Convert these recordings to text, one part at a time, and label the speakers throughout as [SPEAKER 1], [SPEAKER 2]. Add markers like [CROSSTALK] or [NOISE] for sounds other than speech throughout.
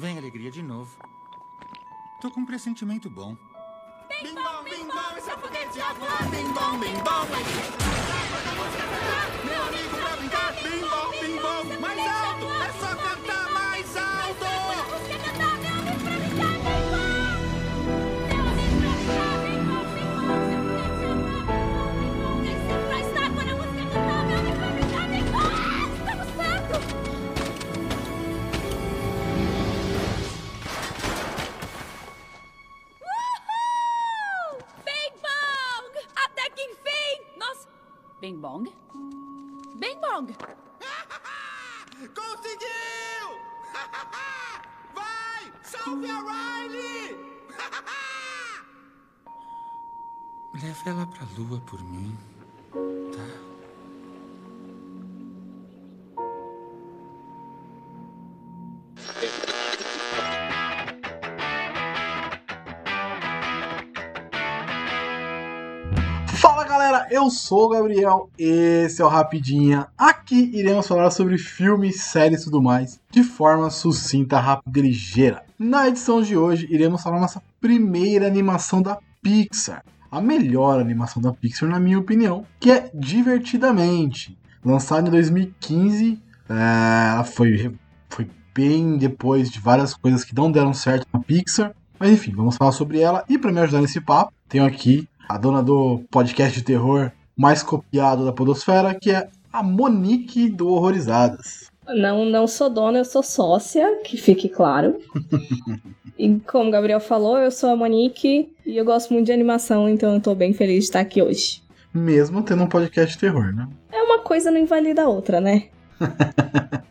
[SPEAKER 1] Vem alegria de novo. Tô com um pressentimento bom.
[SPEAKER 2] Bim bom, bim bom, esse é o poder de voar. Bim bom, bim bom, Meu amigo pra brincar. Bim bom, bim bom, mais alto. É
[SPEAKER 3] Bing Bong? Bing Bong! [LAUGHS]
[SPEAKER 2] Conseguiu! [LAUGHS] Vai! Salve a Riley! [LAUGHS]
[SPEAKER 1] Leva ela pra lua por mim, tá?
[SPEAKER 4] Eu sou o Gabriel, esse é o Rapidinha. Aqui iremos falar sobre filmes, séries e tudo mais, de forma sucinta, rápida e ligeira. Na edição de hoje, iremos falar nossa primeira animação da Pixar. A melhor animação da Pixar, na minha opinião, que é Divertidamente. Lançada em 2015, é, ela foi, foi bem depois de várias coisas que não deram certo na Pixar. Mas enfim, vamos falar sobre ela. E para me ajudar nesse papo, tenho aqui a dona do podcast de terror mais copiado da Podosfera, que é a Monique do Horrorizadas.
[SPEAKER 5] Não, não sou dona, eu sou sócia, que fique claro. [LAUGHS] e como o Gabriel falou, eu sou a Monique e eu gosto muito de animação, então eu tô bem feliz de estar aqui hoje.
[SPEAKER 4] Mesmo tendo um podcast de terror, né?
[SPEAKER 5] É uma coisa não invalida a outra, né? [LAUGHS]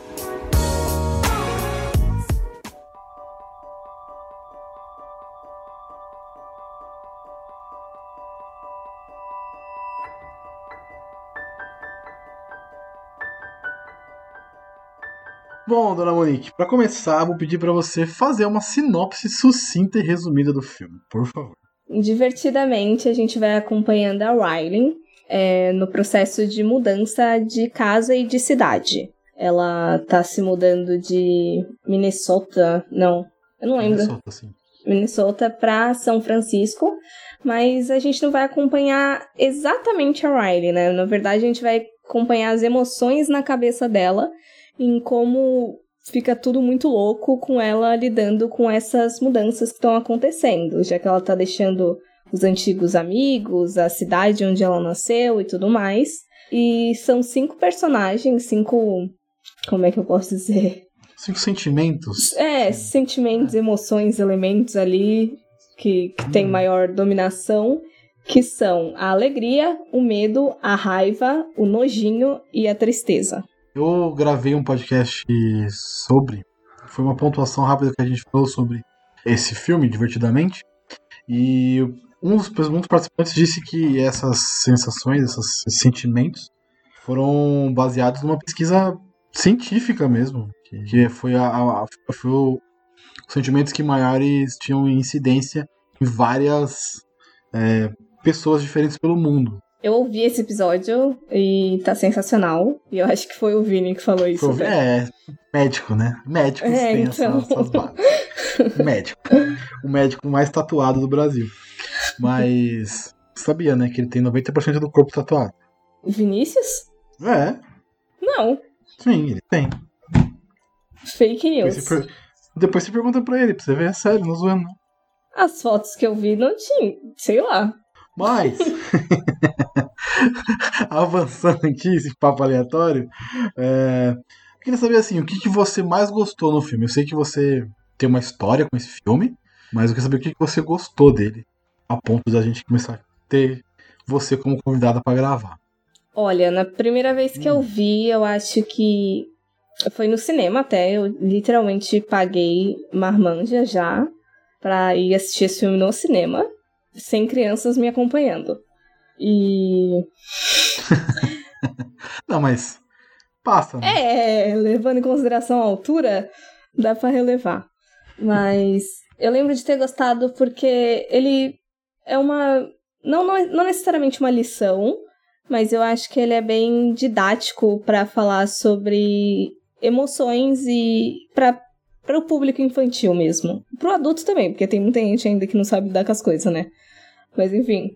[SPEAKER 4] Bom, dona Monique, para começar, vou pedir para você fazer uma sinopse sucinta e resumida do filme, por favor.
[SPEAKER 5] Divertidamente, a gente vai acompanhando a Riley é, no processo de mudança de casa e de cidade. Ela tá se mudando de Minnesota, não, eu não lembro.
[SPEAKER 4] Minnesota, sim.
[SPEAKER 5] Minnesota para São Francisco, mas a gente não vai acompanhar exatamente a Riley, né? Na verdade, a gente vai acompanhar as emoções na cabeça dela em como fica tudo muito louco com ela lidando com essas mudanças que estão acontecendo, já que ela tá deixando os antigos amigos, a cidade onde ela nasceu e tudo mais. E são cinco personagens, cinco. Como é que eu posso dizer?
[SPEAKER 4] Cinco sentimentos.
[SPEAKER 5] É, sentimentos, emoções, elementos ali que, que tem maior dominação, que são a alegria, o medo, a raiva, o nojinho e a tristeza.
[SPEAKER 4] Eu gravei um podcast sobre. Foi uma pontuação rápida que a gente falou sobre esse filme, divertidamente. E um dos, um dos participantes disse que essas sensações, esses sentimentos, foram baseados numa pesquisa científica mesmo. Que, que foi, a, a, foi o, os sentimentos que maiores tinham incidência em várias é, pessoas diferentes pelo mundo.
[SPEAKER 5] Eu ouvi esse episódio e tá sensacional. E eu acho que foi o Vini que falou isso.
[SPEAKER 4] Foi, é, médico, né? Médicos
[SPEAKER 5] É, então.
[SPEAKER 4] essas, essas [LAUGHS] médico. O médico mais tatuado do Brasil. Mas sabia, né? Que ele tem 90% do corpo tatuado.
[SPEAKER 5] Vinícius?
[SPEAKER 4] É,
[SPEAKER 5] Não.
[SPEAKER 4] sim, ele tem.
[SPEAKER 5] Fake
[SPEAKER 4] Depois
[SPEAKER 5] news.
[SPEAKER 4] você, per- depois você pergunta pra ele, pra você ver, é sério, não zoando. não.
[SPEAKER 5] As fotos que eu vi não tinha. Sei lá.
[SPEAKER 4] Mas, [LAUGHS] avançando aqui, esse papo aleatório, é, eu queria saber assim, o que, que você mais gostou no filme? Eu sei que você tem uma história com esse filme, mas eu queria saber o que, que você gostou dele, a ponto da gente começar a ter você como convidada pra gravar.
[SPEAKER 5] Olha, na primeira vez que eu vi, eu acho que foi no cinema até. Eu literalmente paguei marmanja já pra ir assistir esse filme no cinema, sem crianças me acompanhando. E. [LAUGHS]
[SPEAKER 4] Não, mas passa. Né?
[SPEAKER 5] É, levando em consideração a altura, dá pra relevar. Mas eu lembro de ter gostado porque ele é uma. Não, não, não necessariamente uma lição, mas eu acho que ele é bem didático para falar sobre emoções e para para o público infantil mesmo. Pro adulto também, porque tem muita gente ainda que não sabe lidar com as coisas, né? Mas enfim.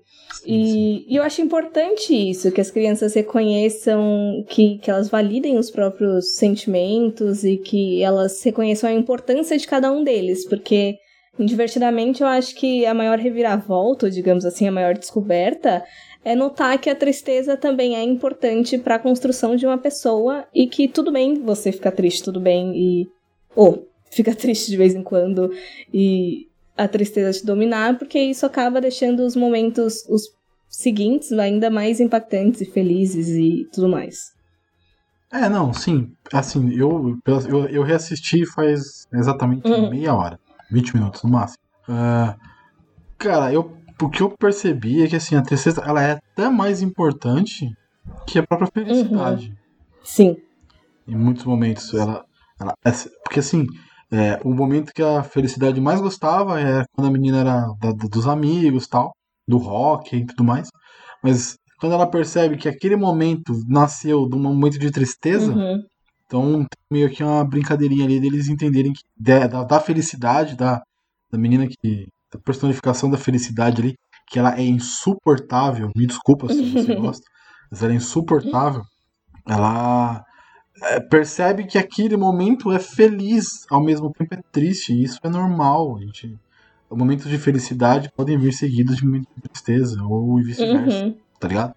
[SPEAKER 5] E, e, eu acho importante isso, que as crianças reconheçam, que, que elas validem os próprios sentimentos e que elas reconheçam a importância de cada um deles, porque divertidamente eu acho que a maior reviravolta, digamos assim, a maior descoberta é notar que a tristeza também é importante para a construção de uma pessoa e que tudo bem você ficar triste, tudo bem e ou fica [LAUGHS] triste de vez em quando e a tristeza te dominar, porque isso acaba deixando os momentos, os seguintes, ainda mais impactantes e felizes e tudo mais.
[SPEAKER 4] É, não, sim. Assim, eu, eu, eu reassisti faz exatamente uhum. meia hora. 20 minutos no máximo. Uh, cara, eu, o que eu percebi é que assim, a tristeza ela é até mais importante que a própria felicidade. Uhum.
[SPEAKER 5] Sim.
[SPEAKER 4] Em muitos momentos ela. ela é, porque assim, é, o momento que a felicidade mais gostava é quando a menina era da, dos amigos tal, do rock e tudo mais. Mas quando ela percebe que aquele momento nasceu de um momento de tristeza, uhum. então meio que uma brincadeirinha ali deles entenderem que da, da felicidade da, da menina que. da personificação da felicidade ali, que ela é insuportável, me desculpa se você [LAUGHS] gosta, mas ela é insuportável. Ela é, percebe que aquele momento é feliz, ao mesmo tempo é triste, e isso é normal. Gente, momentos de felicidade podem vir seguidos de momentos de tristeza, ou vice-versa, uhum. tá ligado?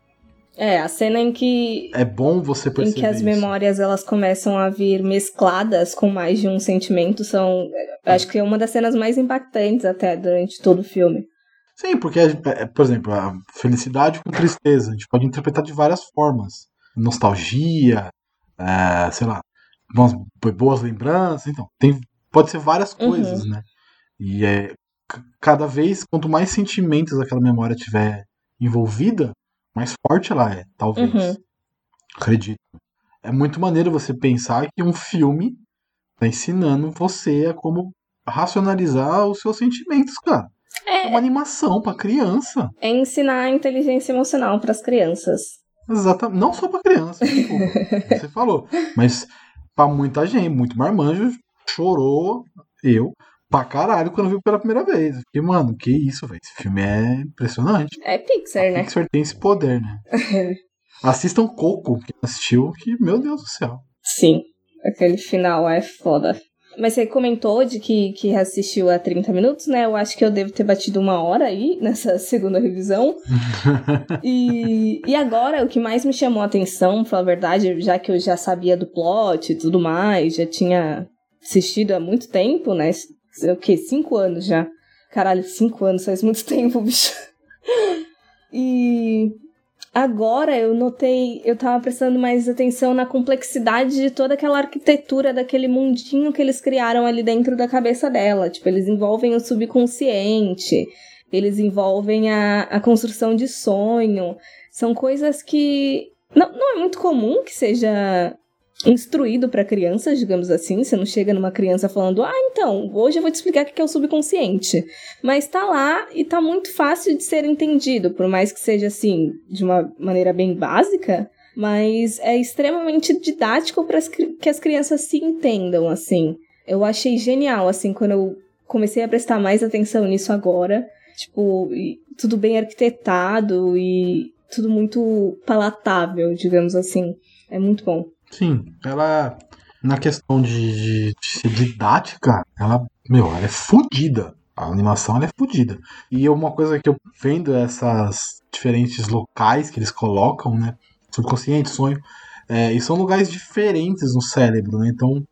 [SPEAKER 5] É, a cena em que.
[SPEAKER 4] É bom você perceber.
[SPEAKER 5] Em que as
[SPEAKER 4] isso.
[SPEAKER 5] memórias elas começam a vir mescladas com mais de um sentimento são. Acho que é uma das cenas mais impactantes até durante todo o filme.
[SPEAKER 4] Sim, porque, é, por exemplo, a felicidade com tristeza, a gente pode interpretar de várias formas. Nostalgia, é, sei lá, boas, boas lembranças, então, tem, pode ser várias uhum. coisas, uhum. né? E é, cada vez, quanto mais sentimentos aquela memória tiver envolvida, mais forte ela é, talvez. Uhum. Acredito. É muito maneiro você pensar que um filme tá ensinando você a como racionalizar os seus sentimentos, cara. É, é uma animação para criança.
[SPEAKER 5] É ensinar a inteligência emocional para as crianças.
[SPEAKER 4] Exatamente. Não só pra criança, tipo, você falou. Mas pra muita gente, muito marmanjo, chorou, eu, pra caralho, quando viu pela primeira vez. Fiquei, mano, que isso, velho. Esse filme é impressionante.
[SPEAKER 5] É Pixar, A né?
[SPEAKER 4] Pixar tem esse poder, né? [LAUGHS] Assistam Coco, que assistiu, que, meu Deus do céu.
[SPEAKER 5] Sim. Aquele final é foda. Mas você comentou de que, que assistiu a 30 minutos, né? Eu acho que eu devo ter batido uma hora aí [LAUGHS] nessa segunda revisão. [LAUGHS] e, e agora, o que mais me chamou a atenção, pra falar a verdade, já que eu já sabia do plot e tudo mais, já tinha assistido há muito tempo, né? O quê? Cinco anos já. Caralho, cinco anos faz muito [LAUGHS] tempo, bicho. e Agora eu notei, eu tava prestando mais atenção na complexidade de toda aquela arquitetura daquele mundinho que eles criaram ali dentro da cabeça dela. Tipo, eles envolvem o subconsciente, eles envolvem a, a construção de sonho. São coisas que não, não é muito comum que seja instruído para crianças, digamos assim. Você não chega numa criança falando, ah, então, hoje eu vou te explicar o que é o subconsciente. Mas tá lá e tá muito fácil de ser entendido, por mais que seja assim, de uma maneira bem básica. Mas é extremamente didático para que as crianças se entendam, assim. Eu achei genial, assim, quando eu comecei a prestar mais atenção nisso agora. Tipo, tudo bem arquitetado e tudo muito palatável, digamos assim. É muito bom.
[SPEAKER 4] Sim, ela, na questão de, de, ser didática, ela, meu, ela é fodida. A animação é fodida. E uma coisa que eu vendo essas diferentes locais que eles colocam, né? Subconsciente, sonho, é, e são lugares diferentes no cérebro, né? Então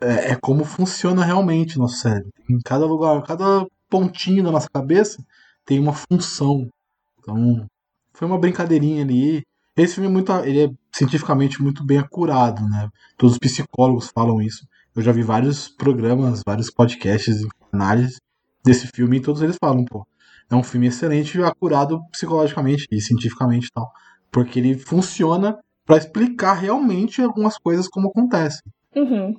[SPEAKER 4] é, é como funciona realmente o nosso cérebro. Em cada lugar, cada pontinho da nossa cabeça tem uma função. Então, foi uma brincadeirinha ali. Esse filme é muito, ele é cientificamente muito bem acurado, né? Todos os psicólogos falam isso. Eu já vi vários programas, vários podcasts, análises desse filme e todos eles falam, pô, é um filme excelente, acurado psicologicamente e cientificamente e tal. Porque ele funciona para explicar realmente algumas coisas como acontecem.
[SPEAKER 5] Uhum.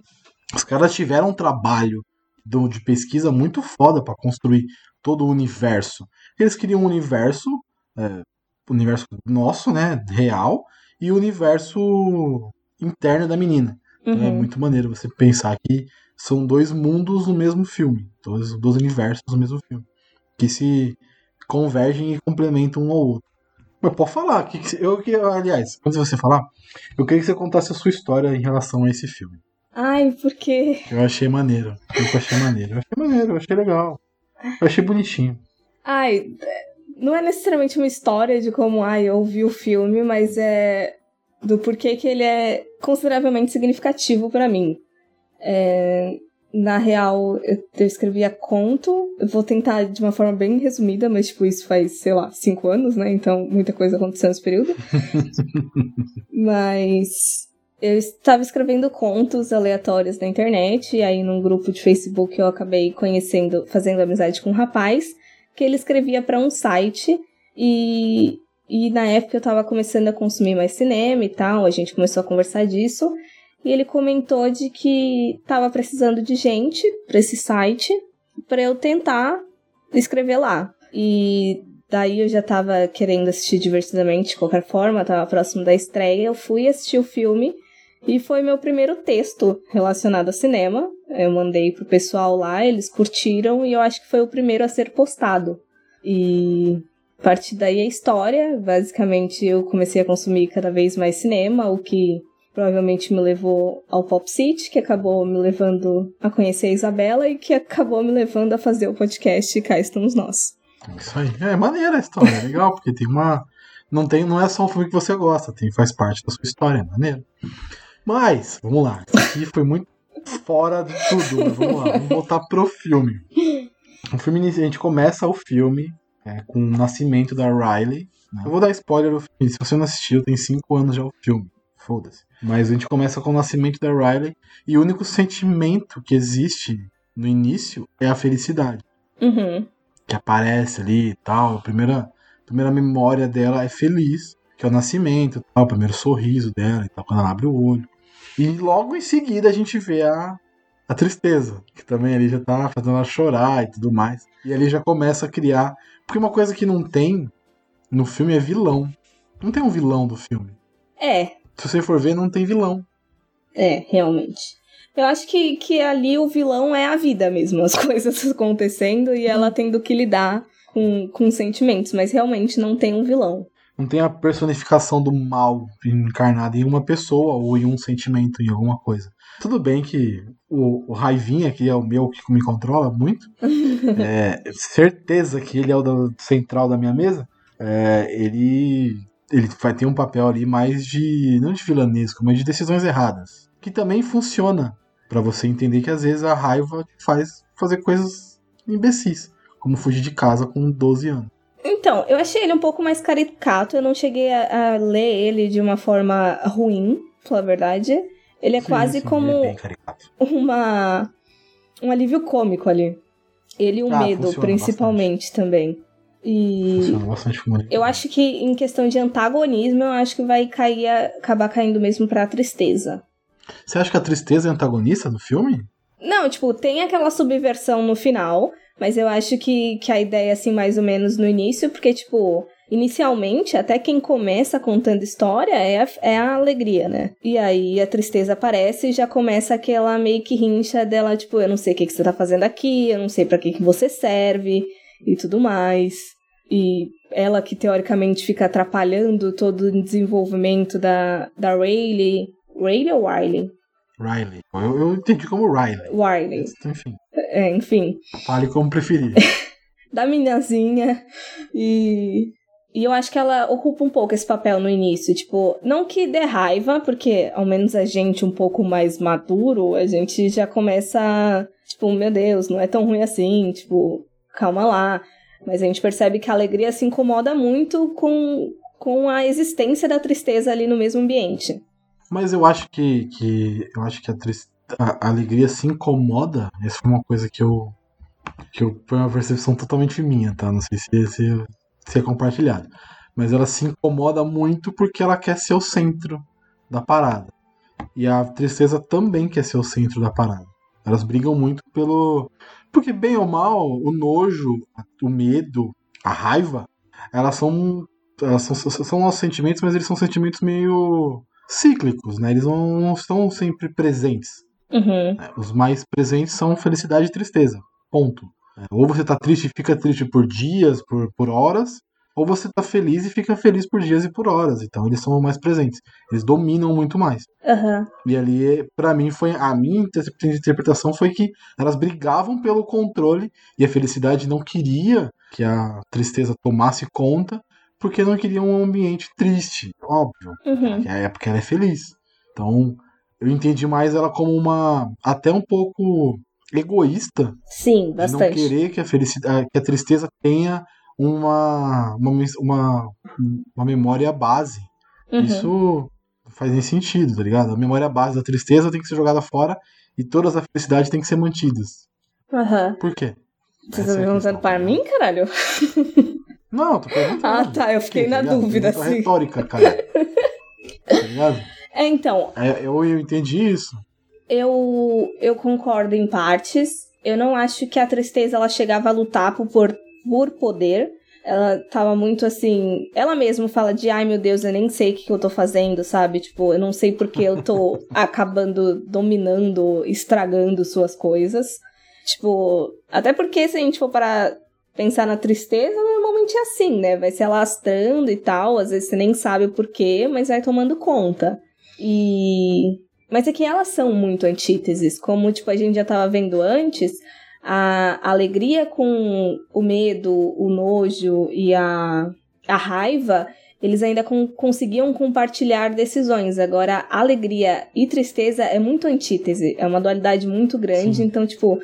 [SPEAKER 4] Os caras tiveram um trabalho de pesquisa muito foda para construir todo o universo. Eles queriam um universo, é, universo nosso, né, real, e o universo interno da menina. Então é
[SPEAKER 5] Uhum.
[SPEAKER 4] muito maneiro você pensar que são dois mundos no mesmo filme, dois, dois universos no mesmo filme, que se convergem e complementam um ao outro. Mas pode falar, que eu que aliás, antes de você falar, eu queria que você contasse a sua história em relação a esse filme.
[SPEAKER 5] Ai, porque.
[SPEAKER 4] Eu achei maneiro, eu achei maneiro, eu achei maneiro, eu achei legal, eu achei bonitinho.
[SPEAKER 5] Ai, não é necessariamente uma história de como ai, eu vi o filme, mas é do porquê que ele é consideravelmente significativo pra mim. É, na real, eu, eu escrevia conto. Eu vou tentar de uma forma bem resumida, mas tipo, isso faz, sei lá, cinco anos, né? Então muita coisa aconteceu nesse período. [LAUGHS] mas eu estava escrevendo contos aleatórios na internet, e aí num grupo de Facebook eu acabei conhecendo, fazendo amizade com um rapaz que ele escrevia para um site e, e na época eu tava começando a consumir mais cinema e tal, a gente começou a conversar disso e ele comentou de que tava precisando de gente para esse site para eu tentar escrever lá. E daí eu já tava querendo assistir divertidamente de qualquer forma, tava próximo da estreia, eu fui assistir o filme e foi meu primeiro texto relacionado a cinema. Eu mandei pro pessoal lá, eles curtiram e eu acho que foi o primeiro a ser postado. E a partir daí a história, basicamente eu comecei a consumir cada vez mais cinema, o que provavelmente me levou ao Pop City, que acabou me levando a conhecer a Isabela e que acabou me levando a fazer o podcast Cá Estamos Nós.
[SPEAKER 4] Isso aí. É maneira a história, é legal, porque tem uma. Não, tem, não é só um filme que você gosta, tem, faz parte da sua história, é maneiro. Mas, vamos lá. Isso aqui foi muito fora de tudo, mas vamos lá, vamos voltar pro filme. O filme a gente começa o filme é, com o nascimento da Riley. né? Eu vou dar spoiler do filme. Se você não assistiu, tem 5 anos já o filme. Foda-se. Mas a gente começa com o nascimento da Riley. E o único sentimento que existe no início é a felicidade
[SPEAKER 5] Uhum.
[SPEAKER 4] que aparece ali e tal. A primeira, a primeira memória dela é feliz, que é o nascimento, tal, o primeiro sorriso dela e tal, quando ela abre o olho. E logo em seguida a gente vê a, a tristeza, que também ali já tá fazendo ela chorar e tudo mais. E ali já começa a criar. Porque uma coisa que não tem no filme é vilão. Não tem um vilão do filme.
[SPEAKER 5] É,
[SPEAKER 4] Se você for ver, não tem vilão.
[SPEAKER 5] É, realmente. Eu acho que, que ali o vilão é a vida mesmo, as [LAUGHS] coisas acontecendo e ela tendo que lidar com, com sentimentos, mas realmente não tem um vilão.
[SPEAKER 4] Não tem a personificação do mal encarnada em uma pessoa ou em um sentimento, em alguma coisa. Tudo bem que o, o Raivinha, que é o meu que me controla muito, [LAUGHS] é, certeza que ele é o da- central da minha mesa, é, ele, ele vai ter um papel ali mais de, não de vilanesco, mas de decisões erradas. Que também funciona pra você entender que às vezes a raiva faz fazer coisas imbecis, como fugir de casa com 12 anos.
[SPEAKER 5] Então, eu achei ele um pouco mais caricato, eu não cheguei a, a ler ele de uma forma ruim, pra falar a verdade. Ele é
[SPEAKER 4] Sim,
[SPEAKER 5] quase
[SPEAKER 4] sim,
[SPEAKER 5] como
[SPEAKER 4] é
[SPEAKER 5] uma um alívio cômico ali. Ele e o
[SPEAKER 4] Ah,
[SPEAKER 5] medo, principalmente também. E
[SPEAKER 4] bastante com ele.
[SPEAKER 5] Eu acho que em questão de antagonismo, eu acho que vai cair acabar caindo mesmo pra tristeza.
[SPEAKER 4] Você acha que a tristeza é antagonista do filme?
[SPEAKER 5] Não, tipo, tem aquela subversão no final, mas eu acho que, que a ideia, assim, mais ou menos no início, porque, tipo, inicialmente, até quem começa contando história é a, é a alegria, né? E aí a tristeza aparece e já começa aquela meio que rincha dela, tipo, eu não sei o que, que você tá fazendo aqui, eu não sei pra que, que você serve e tudo mais. E ela que teoricamente fica atrapalhando todo o desenvolvimento da, da Rayleigh. Rayleigh ou Riley?
[SPEAKER 4] Riley. Eu, eu entendi como Riley.
[SPEAKER 5] Riley.
[SPEAKER 4] Enfim,
[SPEAKER 5] É, enfim.
[SPEAKER 4] fale como preferir. [LAUGHS]
[SPEAKER 5] da meninazinha e e eu acho que ela ocupa um pouco esse papel no início, tipo, não que dê raiva, porque ao menos a gente um pouco mais maduro, a gente já começa, a, tipo, meu Deus, não é tão ruim assim, tipo, calma lá. Mas a gente percebe que a alegria se incomoda muito com, com a existência da tristeza ali no mesmo ambiente.
[SPEAKER 4] Mas eu acho que, que eu acho que a, tris- a- a alegria se incomoda. Essa foi uma coisa que eu que eu, foi uma percepção totalmente minha, tá? Não sei se, se, se é compartilhado. Mas ela se incomoda muito porque ela quer ser o centro da parada. E a tristeza também quer ser o centro da parada. Elas brigam muito pelo. Porque, bem ou mal, o nojo, o medo, a raiva, elas são. Elas são, são nossos sentimentos, mas eles são sentimentos meio cíclicos, né? Eles não, não estão sempre presentes.
[SPEAKER 5] Uhum.
[SPEAKER 4] né? Os mais presentes são felicidade e tristeza. Ponto. É, Ou você tá triste e fica triste por dias, por, por horas, ou você tá feliz e fica feliz por dias e por horas. Então eles são mais presentes. Eles dominam muito mais.
[SPEAKER 5] Aham.
[SPEAKER 4] E ali, pra mim, foi a minha inter- interpretação foi que elas brigavam pelo controle e a felicidade não queria que a tristeza tomasse conta, porque não queria um ambiente triste, óbvio.
[SPEAKER 5] Uhum.
[SPEAKER 4] Que é porque ela é feliz. Então, eu entendi mais ela como uma até um pouco egoísta
[SPEAKER 5] Sim,
[SPEAKER 4] de não
[SPEAKER 5] bastante.
[SPEAKER 4] querer que a felicidade, que a tristeza tenha uma uma, uma, uma memória base.
[SPEAKER 5] Uhum.
[SPEAKER 4] Isso faz nem sentido, tá ligado? A memória base da tristeza tem que ser jogada fora e todas as felicidades têm que ser mantidas.
[SPEAKER 5] Aham.
[SPEAKER 4] Por quê?
[SPEAKER 5] Você
[SPEAKER 4] Essa
[SPEAKER 5] tá
[SPEAKER 4] é
[SPEAKER 5] perguntando para mim, caralho? [LAUGHS]
[SPEAKER 4] Não, tô perguntando.
[SPEAKER 5] Ah, tá, eu fiquei na
[SPEAKER 4] tá ligado?
[SPEAKER 5] dúvida,
[SPEAKER 4] Pergunta
[SPEAKER 5] assim.
[SPEAKER 4] retórica, cara. tá ligado? [LAUGHS]
[SPEAKER 5] É, então,
[SPEAKER 4] É, eu, eu entendi isso.
[SPEAKER 5] eu, eu concordo em partes. Eu não acho que a tristeza ela chegava a lutar por, por, por poder. Ela tava muito assim. Ela mesma fala de ai meu Deus, eu nem sei o que, que eu tô fazendo, sabe? Tipo, eu não sei porque eu tô [LAUGHS] acabando dominando, estragando suas coisas. Tipo, até porque se a gente for para pensar na tristeza, normalmente é assim, né? Vai se alastrando e tal. Às vezes você nem sabe o porquê, mas vai tomando conta. E. Mas é que elas são muito antíteses. Como, tipo, a gente já tava vendo antes, a alegria com o medo, o nojo e a, a raiva, eles ainda con- conseguiam compartilhar decisões. Agora, alegria e tristeza é muito antítese. É uma dualidade muito grande.
[SPEAKER 4] Sim.
[SPEAKER 5] Então, tipo,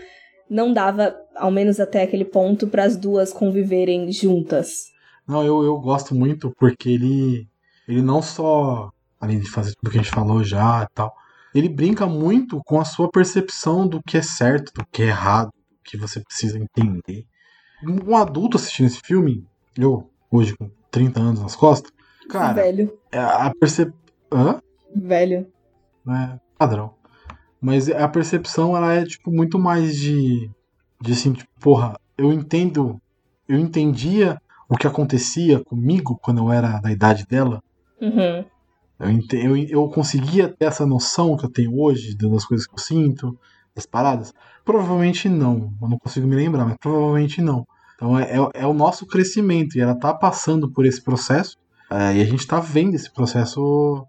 [SPEAKER 5] não dava, ao menos até aquele ponto, para as duas conviverem juntas.
[SPEAKER 4] Não, eu, eu gosto muito porque ele, ele não só, além de fazer tudo que a gente falou já e tal, ele brinca muito com a sua percepção do que é certo, do que é errado, do que você precisa entender. Um adulto assistindo esse filme, eu, hoje com 30 anos nas costas, cara,
[SPEAKER 5] velho,
[SPEAKER 4] é a percep... Hã?
[SPEAKER 5] velho.
[SPEAKER 4] né, padrão. Mas a percepção, ela é, tipo, muito mais de, de assim, tipo, porra, eu entendo, eu entendia o que acontecia comigo quando eu era da idade dela.
[SPEAKER 5] Uhum.
[SPEAKER 4] Eu, ente- eu, eu conseguia ter essa noção que eu tenho hoje das coisas que eu sinto, das paradas? Provavelmente não. Eu não consigo me lembrar, mas provavelmente não. Então é, é, é o nosso crescimento e ela tá passando por esse processo é, e a gente tá vendo esse processo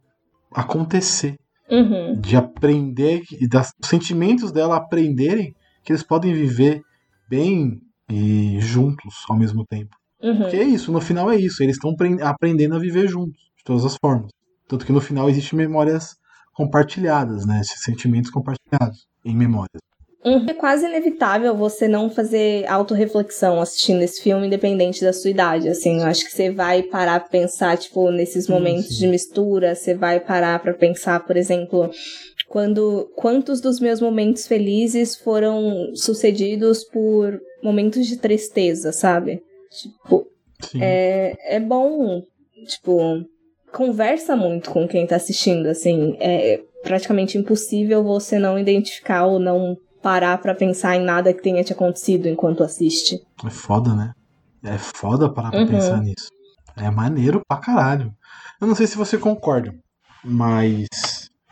[SPEAKER 4] acontecer
[SPEAKER 5] Uhum.
[SPEAKER 4] de aprender e das os sentimentos dela aprenderem que eles podem viver bem e juntos ao mesmo tempo.
[SPEAKER 5] Uhum.
[SPEAKER 4] Porque é isso, no final é isso, eles estão aprendendo a viver juntos, de todas as formas. Tanto que no final existem memórias compartilhadas, né? Esses sentimentos compartilhados em memórias.
[SPEAKER 5] Uhum. É quase inevitável você não fazer autorreflexão assistindo esse filme, independente da sua idade. Assim, eu acho que você vai parar pra pensar, tipo, nesses momentos
[SPEAKER 4] sim.
[SPEAKER 5] de mistura, você vai parar pra pensar, por exemplo, quando quantos dos meus momentos felizes foram sucedidos por momentos de tristeza, sabe? Tipo,
[SPEAKER 4] Sim.
[SPEAKER 5] é, é bom, tipo, conversa muito com quem tá assistindo, assim, é praticamente impossível você não identificar ou não parar pra pensar em nada que tenha te acontecido enquanto assiste.
[SPEAKER 4] É foda, né? É foda parar pra
[SPEAKER 5] Uhum.
[SPEAKER 4] pensar nisso. É maneiro pra caralho. Eu não sei se você concorda, mas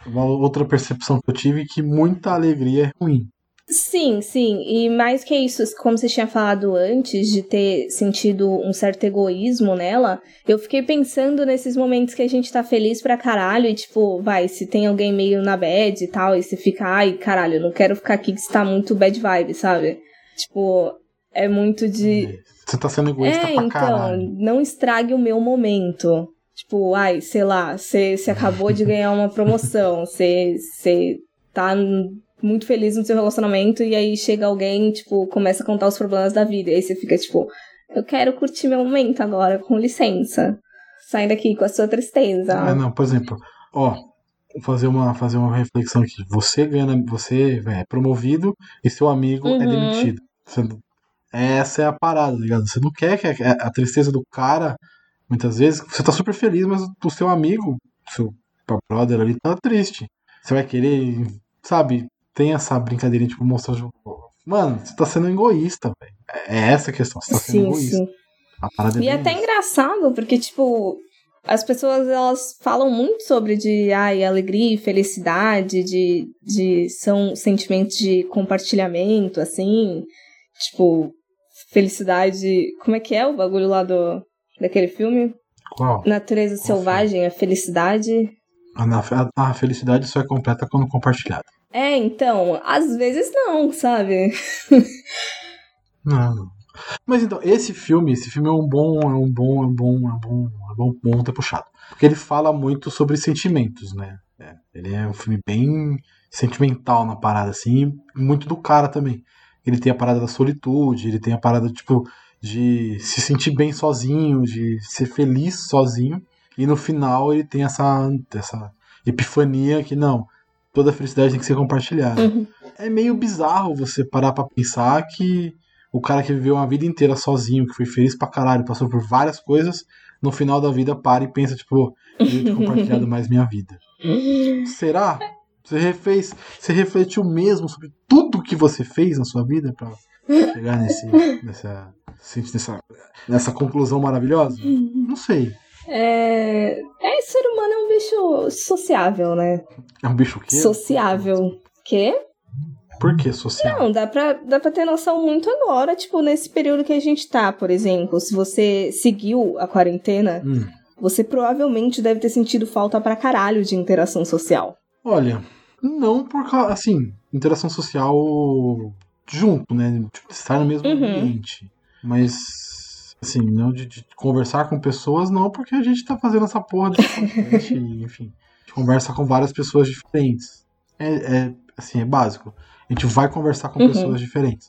[SPEAKER 4] uma outra percepção que eu tive é que muita alegria é ruim.
[SPEAKER 5] Sim, sim, e mais que isso, como você tinha falado antes, de ter sentido um certo egoísmo nela, eu fiquei pensando nesses momentos que a gente tá feliz pra caralho e, tipo, vai, se tem alguém meio na bad e tal, e você fica, ai, caralho, eu não quero ficar aqui que você tá muito bad vibe, sabe? Tipo, é muito de.
[SPEAKER 4] Você tá sendo egoísta
[SPEAKER 5] É,
[SPEAKER 4] pra
[SPEAKER 5] então,
[SPEAKER 4] caralho.
[SPEAKER 5] não estrague o meu momento. Tipo, ai, sei lá, você acabou de ganhar uma promoção, você tá muito feliz no seu relacionamento e aí chega alguém, tipo, começa a contar os problemas da vida. E aí você fica, tipo, eu quero curtir meu momento agora, com licença. Sai daqui com a sua tristeza.
[SPEAKER 4] Ah, não, por exemplo, ó, fazer uma, fazer uma reflexão aqui. Você ganha, você é promovido e seu amigo é
[SPEAKER 5] Uhum.
[SPEAKER 4] demitido. Você- Essa é a parada, tá ligado? Você não quer que a, a tristeza do cara, muitas vezes, você tá super feliz, mas o seu amigo, seu brother ali, tá triste. Você vai querer, sabe, tem essa brincadeirinha, tipo, mostrar. Mano, você tá sendo egoísta, velho. É essa a questão, você tá sendo
[SPEAKER 5] Sim,
[SPEAKER 4] egoísta.
[SPEAKER 5] sim.
[SPEAKER 4] A parada
[SPEAKER 5] E é até
[SPEAKER 4] essa.
[SPEAKER 5] engraçado, porque, tipo, as pessoas elas falam muito sobre de ai, alegria e felicidade, de, de são sentimentos de compartilhamento, assim, tipo, felicidade. Como é que é o bagulho lá do daquele filme?
[SPEAKER 4] Qual?
[SPEAKER 5] Natureza Selvagem, a felicidade.
[SPEAKER 4] A, felicidade só é completa quando compartilhada.
[SPEAKER 5] É, então, às vezes não, sabe?
[SPEAKER 4] Não, não. Mas então, esse filme, esse filme é um bom, é um bom, é um bom, é um bom, é bom, bom ter puxado. Porque ele fala muito sobre sentimentos, né? É, ele é um filme bem sentimental na parada, assim, muito do cara também. Ele tem a parada da solitude, ele tem a parada, tipo, de se sentir bem sozinho, de ser feliz sozinho. E no final ele tem essa, essa epifania que não, toda felicidade tem que ser compartilhada
[SPEAKER 5] Uhum.
[SPEAKER 4] é meio bizarro você parar pra pensar que o cara que viveu uma vida inteira sozinho, que foi feliz pra caralho, passou por várias coisas, no final da vida para e pensa, tipo, eu ter [LAUGHS] compartilhado mais minha vida. Será? Você refez, você refletiu mesmo sobre tudo que você fez na sua vida pra chegar nesse, nessa, nessa, nessa conclusão maravilhosa? Não sei.
[SPEAKER 5] É... é, ser humano é um bicho sociável, né?
[SPEAKER 4] É um bicho que?
[SPEAKER 5] Sociável. Quê?
[SPEAKER 4] Por que social?
[SPEAKER 5] Não, dá pra, dá pra ter noção muito agora, tipo, nesse período que a gente tá, por exemplo. Se você seguiu a quarentena,
[SPEAKER 4] Hum.
[SPEAKER 5] você provavelmente deve ter sentido falta pra caralho de interação social.
[SPEAKER 4] Olha, não por causa. Assim, interação social junto, né? Tipo, estar no mesmo
[SPEAKER 5] Uhum.
[SPEAKER 4] ambiente. Mas, assim, não de, de conversar com pessoas, não, porque a gente tá fazendo essa porra de podcast, [LAUGHS] enfim. A gente conversa com várias pessoas diferentes. É, é, assim, é básico. A gente vai conversar com
[SPEAKER 5] Uhum.
[SPEAKER 4] pessoas diferentes.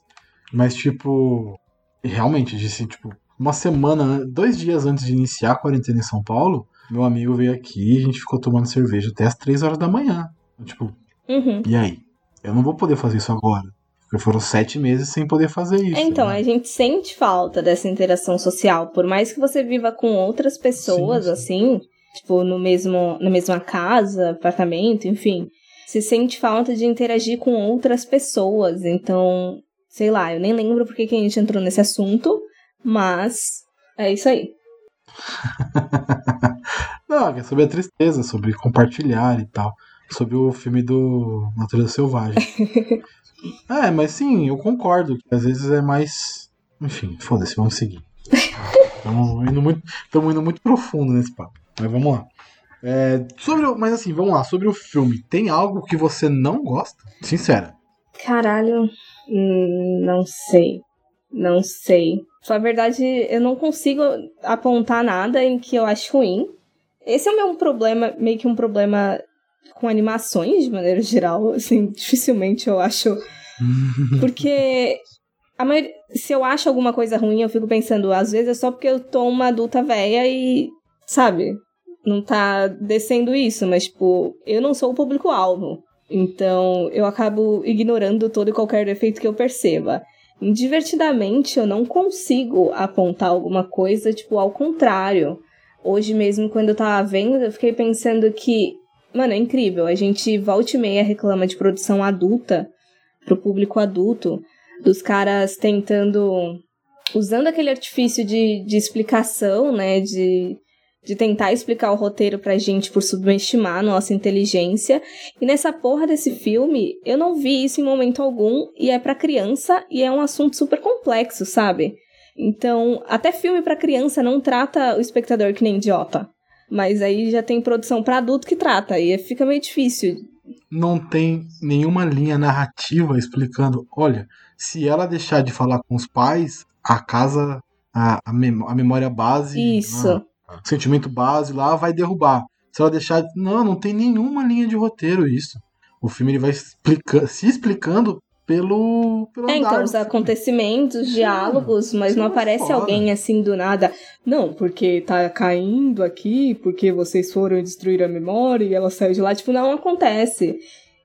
[SPEAKER 4] Mas, tipo, realmente, disse, tipo, uma semana, an- dois dias antes de iniciar a quarentena em São Paulo, meu amigo veio aqui e a gente ficou tomando cerveja até as três horas da manhã. Tipo,
[SPEAKER 5] Uhum.
[SPEAKER 4] e aí? Eu não vou poder fazer isso agora. Porque foram sete meses sem poder fazer isso.
[SPEAKER 5] Então,
[SPEAKER 4] né?
[SPEAKER 5] a gente sente falta dessa interação social. Por mais que você viva com outras pessoas,
[SPEAKER 4] Sim, sim.
[SPEAKER 5] assim, tipo, no mesmo, na mesma casa, apartamento, enfim. Você sente falta de interagir com outras pessoas. Então, sei lá, eu nem lembro porque que a gente entrou nesse assunto, mas é isso aí. [LAUGHS]
[SPEAKER 4] Não, é sobre a tristeza, sobre compartilhar e tal. Sobre o filme do Natureza Selvagem. [LAUGHS] é, mas sim, eu concordo que às vezes é mais. Enfim, foda-se, vamos seguir. [LAUGHS] Estamos indo, muito- indo muito profundo nesse papo. Mas vamos lá. É, sobre o- mas assim, vamos lá. Sobre o filme, tem algo que você não gosta? Sincera.
[SPEAKER 5] Caralho, hum, não sei. Não sei. Pra falar a verdade, eu não consigo apontar nada em que eu acho ruim. Esse é o meu problema, meio que um problema com animações, de maneira geral. Assim, dificilmente eu acho. [LAUGHS] Porque a maioria, se eu acho alguma coisa ruim, eu fico pensando, às vezes é só porque eu tô uma adulta velha e, sabe, não tá descendo isso, mas, tipo, eu não sou o público-alvo. Então, eu acabo ignorando todo e qualquer defeito que eu perceba. Divertidamente, eu não consigo apontar alguma coisa, tipo, ao contrário. Hoje mesmo, quando eu tava vendo, eu fiquei pensando que, mano, é incrível. A gente volta e meia reclama de produção adulta, pro público adulto, dos caras tentando. usando aquele artifício de, de explicação, né? De, de tentar explicar o roteiro pra gente por subestimar nossa inteligência. E nessa porra desse filme, eu não vi isso em momento algum, e é pra criança, e é um assunto super complexo, sabe? Então, até filme pra criança não trata o espectador que nem idiota. Mas aí já tem produção pra adulto que trata, e fica meio difícil.
[SPEAKER 4] não tem nenhuma linha narrativa explicando, olha, se ela deixar de falar com os pais, a casa, a, a, a memória base,
[SPEAKER 5] Isso.
[SPEAKER 4] ah, o sentimento base lá vai derrubar. Se ela deixar, não, não tem nenhuma linha de roteiro isso. O filme ele vai explica, se explicando pelo, pelo
[SPEAKER 5] É,
[SPEAKER 4] andar
[SPEAKER 5] então, os acontecimentos, diálogos, mas
[SPEAKER 4] isso
[SPEAKER 5] não
[SPEAKER 4] é
[SPEAKER 5] aparece
[SPEAKER 4] foda.
[SPEAKER 5] alguém assim do nada. Não, porque tá caindo aqui, porque vocês foram destruir a memória e ela saiu de lá. Tipo, não acontece.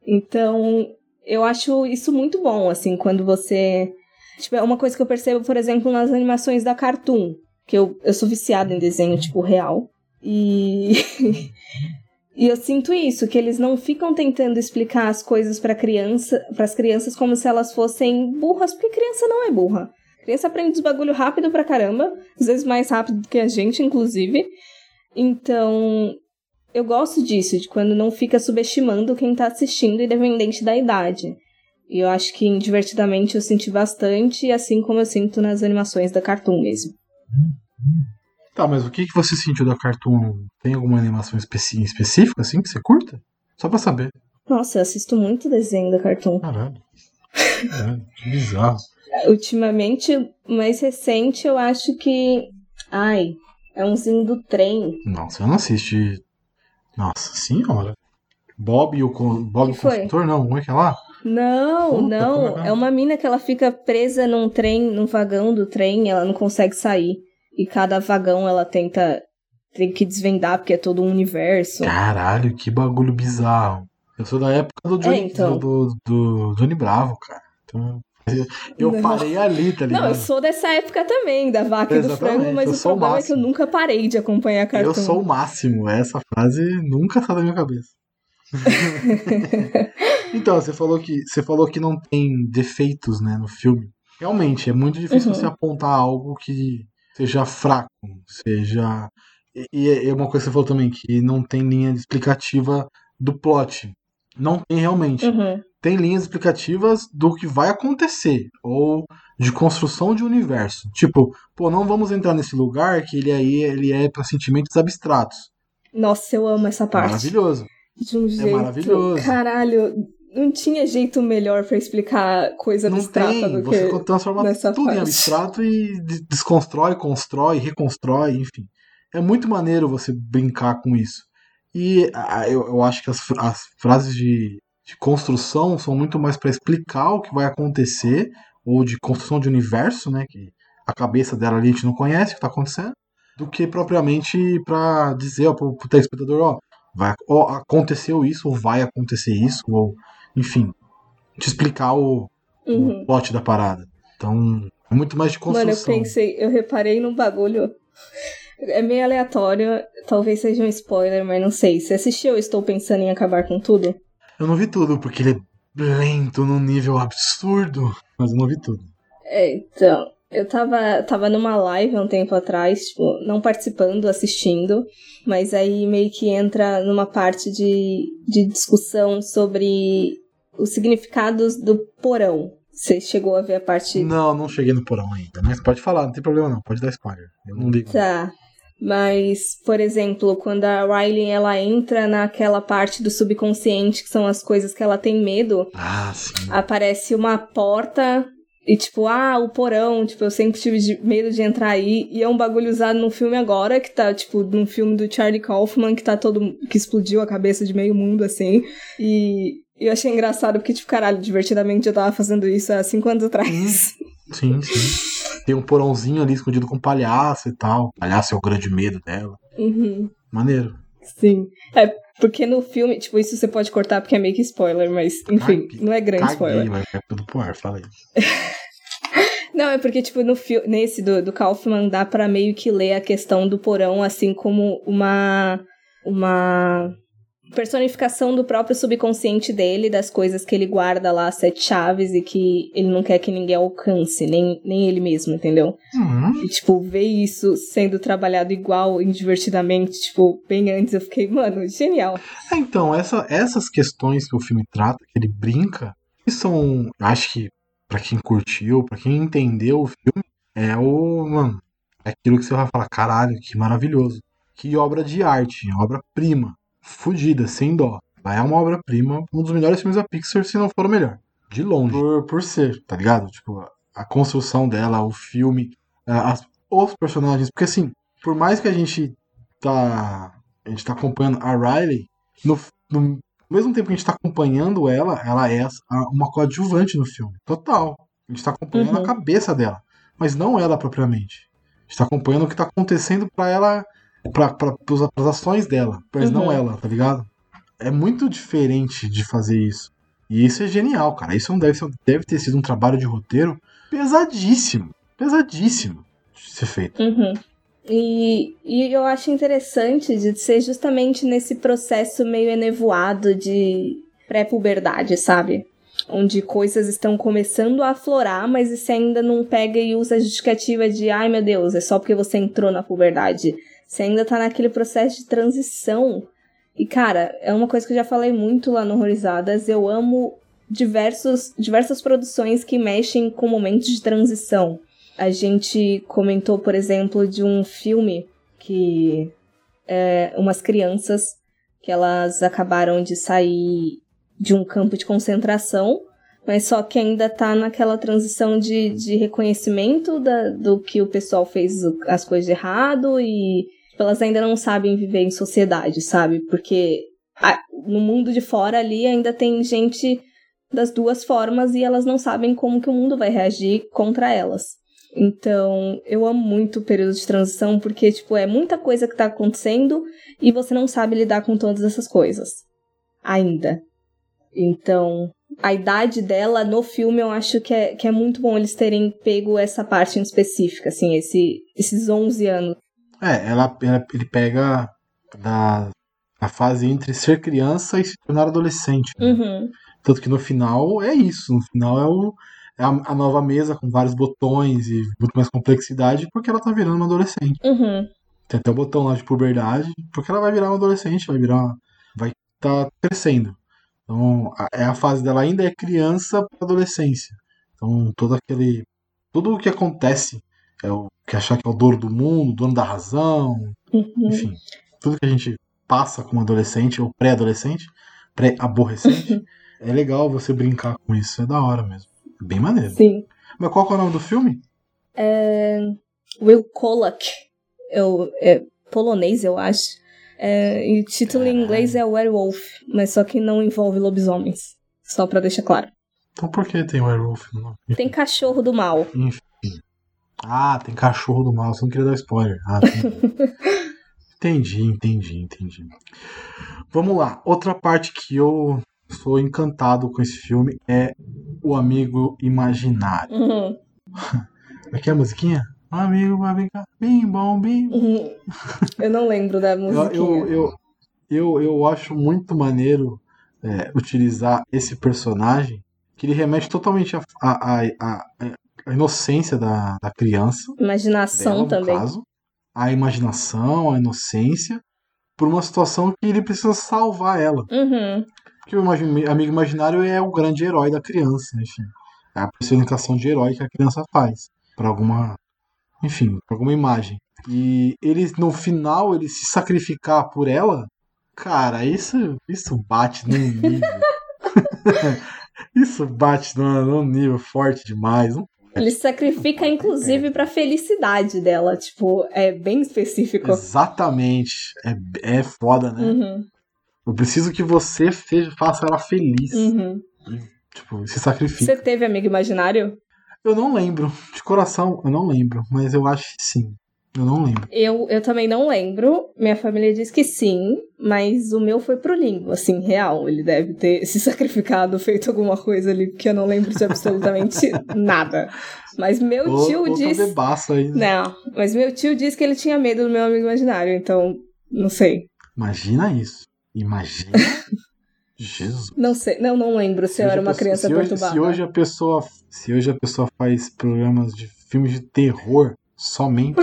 [SPEAKER 5] Então, eu acho isso muito bom, assim, quando você Tipo, é uma coisa que eu percebo, por exemplo, nas animações da Cartoon. Que eu, eu sou viciada em desenho, tipo, real. E. [LAUGHS] e eu sinto isso, que eles não ficam tentando explicar as coisas para criança, as crianças como se elas fossem burras, porque criança não é burra. Criança aprende os bagulho rápido pra caramba, às vezes mais rápido do que a gente, inclusive. Então, eu gosto disso, de quando não fica subestimando quem tá assistindo, independente da idade. E eu acho que Divertidamente eu senti bastante, assim como eu sinto nas animações da Cartoon mesmo.
[SPEAKER 4] Tá, mas o que, que você sentiu da Cartoon? Tem alguma animação especi- específica, assim, que você curta? Só pra saber.
[SPEAKER 5] Nossa, eu assisto muito desenho da Cartoon.
[SPEAKER 4] Caralho. Caralho, que bizarro. [LAUGHS]
[SPEAKER 5] Ultimamente, mais recente, eu acho que. Ai, é umzinho do trem.
[SPEAKER 4] Nossa, eu não assisti. Nossa senhora. Bob e o con- Bob o construtor, não, como é que é lá?
[SPEAKER 5] Não,
[SPEAKER 4] Puta,
[SPEAKER 5] não.
[SPEAKER 4] é?
[SPEAKER 5] É uma mina que ela fica presa num trem, num vagão do trem, ela não consegue sair. E cada vagão ela tenta. Tem que desvendar, porque é todo um universo.
[SPEAKER 4] Caralho, que bagulho bizarro. Eu sou da época do Johnny,
[SPEAKER 5] É, então.
[SPEAKER 4] do, do, do Johnny Bravo, cara. Então, eu,
[SPEAKER 5] Não.
[SPEAKER 4] parei ali, tá ligado?
[SPEAKER 5] Não, eu sou dessa época também, da vaca e do frango, mas
[SPEAKER 4] eu
[SPEAKER 5] o
[SPEAKER 4] sou o
[SPEAKER 5] problema é que eu nunca parei de acompanhar cartoon.
[SPEAKER 4] Eu sou o máximo. Essa frase nunca sai da minha cabeça. [LAUGHS] então, você falou que você falou que não tem defeitos, né, no filme. Realmente, é muito difícil
[SPEAKER 5] Uhum.
[SPEAKER 4] você apontar algo que seja fraco, seja e, e é uma coisa que você falou também que não tem linha explicativa do plot. Não tem realmente.
[SPEAKER 5] Uhum.
[SPEAKER 4] Tem linhas explicativas do que vai acontecer ou de construção de universo. Tipo, pô, não vamos entrar nesse lugar que ele aí ele é para sentimentos abstratos.
[SPEAKER 5] Nossa, eu amo essa parte.
[SPEAKER 4] Maravilhoso.
[SPEAKER 5] De um jeito.
[SPEAKER 4] maravilhoso.
[SPEAKER 5] Caralho, não tinha jeito melhor pra explicar coisa
[SPEAKER 4] Não
[SPEAKER 5] abstrata
[SPEAKER 4] tem,
[SPEAKER 5] do
[SPEAKER 4] você
[SPEAKER 5] que.
[SPEAKER 4] transforma
[SPEAKER 5] nessa
[SPEAKER 4] tudo em
[SPEAKER 5] parte.
[SPEAKER 4] abstrato e de- desconstrói, constrói, reconstrói, enfim. É muito maneiro você brincar com isso. E eu, eu acho que as, as frases de, de construção são muito mais para explicar o que vai acontecer, ou de construção de universo, né? Que a cabeça dela ali a gente não conhece o que tá acontecendo, do que propriamente para dizer pro, pro telespectador, ó, vai, ó, aconteceu isso, ou vai acontecer isso, ou enfim, te explicar o,
[SPEAKER 5] Uhum.
[SPEAKER 4] o plot da parada. Então, é muito mais de
[SPEAKER 5] Mano, eu
[SPEAKER 4] construção.
[SPEAKER 5] pensei, eu reparei num bagulho. É meio aleatório, talvez seja um spoiler, mas não sei. Você assistiu Estou Pensando em Acabar com Tudo?
[SPEAKER 4] Eu não vi tudo, porque ele é lento num nível absurdo, mas eu não vi tudo.
[SPEAKER 5] É, então. Eu tava, tava numa live há um tempo atrás, tipo, não participando, assistindo, mas aí meio que entra numa parte de, de discussão sobre os significados do porão. Você chegou a ver a parte.
[SPEAKER 4] Não, não cheguei no porão ainda, mas pode falar, não tem problema não, pode dar spoiler. Eu não ligo.
[SPEAKER 5] Tá. Mas, por exemplo, quando a Riley ela entra naquela parte do subconsciente, que são as coisas que ela tem medo,
[SPEAKER 4] Ah, sim.
[SPEAKER 5] aparece uma porta e tipo, ah, o porão, tipo, eu sempre tive medo de entrar aí, e é um bagulho usado num filme agora, que tá, tipo, num filme do Charlie Kaufman, que tá todo, que explodiu a cabeça de meio mundo, assim, e eu achei engraçado, porque, tipo, caralho, divertidamente eu tava fazendo isso há cinco anos atrás.
[SPEAKER 4] Sim, sim. Tem um porãozinho ali escondido com palhaço e tal. Palhaço é o grande medo dela.
[SPEAKER 5] Uhum.
[SPEAKER 4] Maneiro.
[SPEAKER 5] Sim. É, porque no filme, tipo, isso você pode cortar porque é meio que spoiler, mas, enfim, não é grande
[SPEAKER 4] Caguei,
[SPEAKER 5] spoiler.
[SPEAKER 4] vai vai tudo pro ar, fala aí. [LAUGHS]
[SPEAKER 5] Não, é porque, tipo, no fi- nesse do, do Kaufman dá pra meio que ler a questão do porão, assim como uma. Uma personificação do próprio subconsciente dele, das coisas que ele guarda lá, sete chaves, e que ele não quer que ninguém alcance, nem, nem ele mesmo, entendeu?
[SPEAKER 4] Uhum.
[SPEAKER 5] E, tipo, ver isso sendo trabalhado igual e divertidamente, tipo, bem antes, eu fiquei, mano, genial.
[SPEAKER 4] É, então, essa- essas questões que o filme trata, que ele brinca, que são, acho que pra quem curtiu, pra quem entendeu o filme, é o, mano, é aquilo que você vai falar, caralho, que maravilhoso. Que obra de arte, obra-prima, fodida, sem dó. É uma obra-prima, um dos melhores filmes da Pixar, se não for o melhor. De longe. Por, por ser, tá ligado? Tipo, a, a construção dela, o filme, a- as- os personagens. Porque assim, por mais que a gente tá. A gente tá acompanhando a Riley, no, no mesmo tempo que a gente tá acompanhando ela, ela é a- uma coadjuvante no filme. Total. A gente tá acompanhando
[SPEAKER 5] Uhum.
[SPEAKER 4] a cabeça dela. Mas não ela propriamente. A gente tá acompanhando o que tá acontecendo pra ela. Pra, pras, pras ações dela. Mas não
[SPEAKER 5] Uhum.
[SPEAKER 4] ela, tá ligado? É muito diferente de fazer isso. E isso é genial, cara. Isso não deve, ser- deve ter sido um trabalho de roteiro pesadíssimo. Pesadíssimo de ser feito.
[SPEAKER 5] Uhum. E, e eu acho interessante de ser justamente nesse processo meio enevoado de pré-puberdade, sabe? Onde coisas estão começando a aflorar, mas você ainda não pega e usa a justificativa de ai meu Deus, é só porque você entrou na puberdade. Você ainda tá naquele processo de transição. E cara, é uma coisa que eu já falei muito lá no Horrorizadas, eu amo diversos, diversas produções que mexem com momentos de transição. A gente comentou, por exemplo, de um filme que é umas crianças que elas acabaram de sair de um campo de concentração, mas só que ainda tá naquela transição de, de reconhecimento da, do que o pessoal fez as coisas errado e tipo, elas ainda não sabem viver em sociedade, sabe? Porque a- no mundo de fora ali ainda tem gente das duas formas e elas não sabem como que o mundo vai reagir contra elas. Então, eu amo muito o período de transição porque, tipo, é muita coisa que tá acontecendo e você não sabe lidar com todas essas coisas. Ainda. Então, a idade dela no filme eu acho que é, que é muito bom eles terem pego essa parte em específica, assim, esse, esses 11 anos.
[SPEAKER 4] É, ela, ela- ele pega da a fase entre ser criança e se tornar adolescente. né?
[SPEAKER 5] Uhum.
[SPEAKER 4] Tanto que no final é isso. No final é, o, é a, a nova mesa com vários botões e muito mais complexidade, porque ela tá virando uma adolescente.
[SPEAKER 5] Uhum.
[SPEAKER 4] Tem até o botão lá de puberdade, porque ela vai virar uma adolescente, vai virar. uma- vai tá crescendo. Então, a, é a fase dela ainda é criança para adolescência. Então, todo aquele. Tudo o que acontece é o que achar que é o dono do mundo, dono da razão,
[SPEAKER 5] Uhum.
[SPEAKER 4] enfim, tudo que a gente passa como adolescente ou pré-adolescente, pré-aborrecente, é legal você brincar com isso, é da hora mesmo. É bem maneiro.
[SPEAKER 5] Sim.
[SPEAKER 4] Mas qual é o nome do filme?
[SPEAKER 5] Will Kolak. Eu, é polonês, eu acho. É, e o título em inglês é Werewolf, mas só que não envolve lobisomens. Só pra deixar claro.
[SPEAKER 4] Então por que tem Werewolf no nome?
[SPEAKER 5] Tem cachorro do mal.
[SPEAKER 4] Enfim. Ah, tem cachorro do mal, você não queria dar spoiler. Ah, [LAUGHS] entendi, entendi, entendi. Vamos lá, outra parte que eu sou encantado com esse filme é o amigo imaginário.
[SPEAKER 5] Uhum.
[SPEAKER 4] Como é é a musiquinha? Amigo vai brincar, bim bom, bim
[SPEAKER 5] Uhum. Eu não lembro da [LAUGHS]
[SPEAKER 4] Eu,
[SPEAKER 5] musiquinha.
[SPEAKER 4] eu, eu, eu, eu acho muito maneiro é, utilizar esse personagem, que ele remete totalmente à a, a, a, a inocência da, da criança,
[SPEAKER 5] Imaginação
[SPEAKER 4] dela,
[SPEAKER 5] também.
[SPEAKER 4] caso, a imaginação, a inocência, por uma situação que ele precisa salvar ela.
[SPEAKER 5] Uhum.
[SPEAKER 4] Porque o amigo imaginário é o grande herói da criança, enfim. É a personificação de herói que a criança faz para alguma, enfim, pra alguma imagem. E ele no final ele se sacrificar por ela, cara, isso isso bate num nível. [LAUGHS] [LAUGHS] isso bate num, num nível forte demais. Não-
[SPEAKER 5] Ele sacrifica, inclusive, pra felicidade dela. Tipo, é bem específico.
[SPEAKER 4] Exatamente. É, é foda, né?
[SPEAKER 5] Uhum.
[SPEAKER 4] Eu preciso que você seja, faça ela feliz.
[SPEAKER 5] Uhum.
[SPEAKER 4] Tipo, se sacrifica.
[SPEAKER 5] Você teve amigo imaginário?
[SPEAKER 4] Eu não lembro. De coração, eu não lembro. Mas eu acho que sim. Eu não lembro.
[SPEAKER 5] Eu, eu também não lembro. Minha família diz que sim, mas o meu foi pro limbo, assim, real. Ele deve ter se [LAUGHS] sacrificado, feito alguma coisa ali, porque eu não lembro de absolutamente [LAUGHS] nada. Mas meu
[SPEAKER 4] Ou,
[SPEAKER 5] tio
[SPEAKER 4] ou
[SPEAKER 5] disse.
[SPEAKER 4] bebaço aí. né?
[SPEAKER 5] Não, mas meu tio disse que ele tinha medo do meu amigo imaginário, então não sei.
[SPEAKER 4] Imagina isso. Imagina. [LAUGHS] Jesus.
[SPEAKER 5] Não sei, não, não lembro se, eu
[SPEAKER 4] hoje
[SPEAKER 5] era uma
[SPEAKER 4] pessoa-
[SPEAKER 5] criança
[SPEAKER 4] se hoje,
[SPEAKER 5] perturbada.
[SPEAKER 4] se hoje a pessoa, se hoje a pessoa faz programas de filmes de terror somente,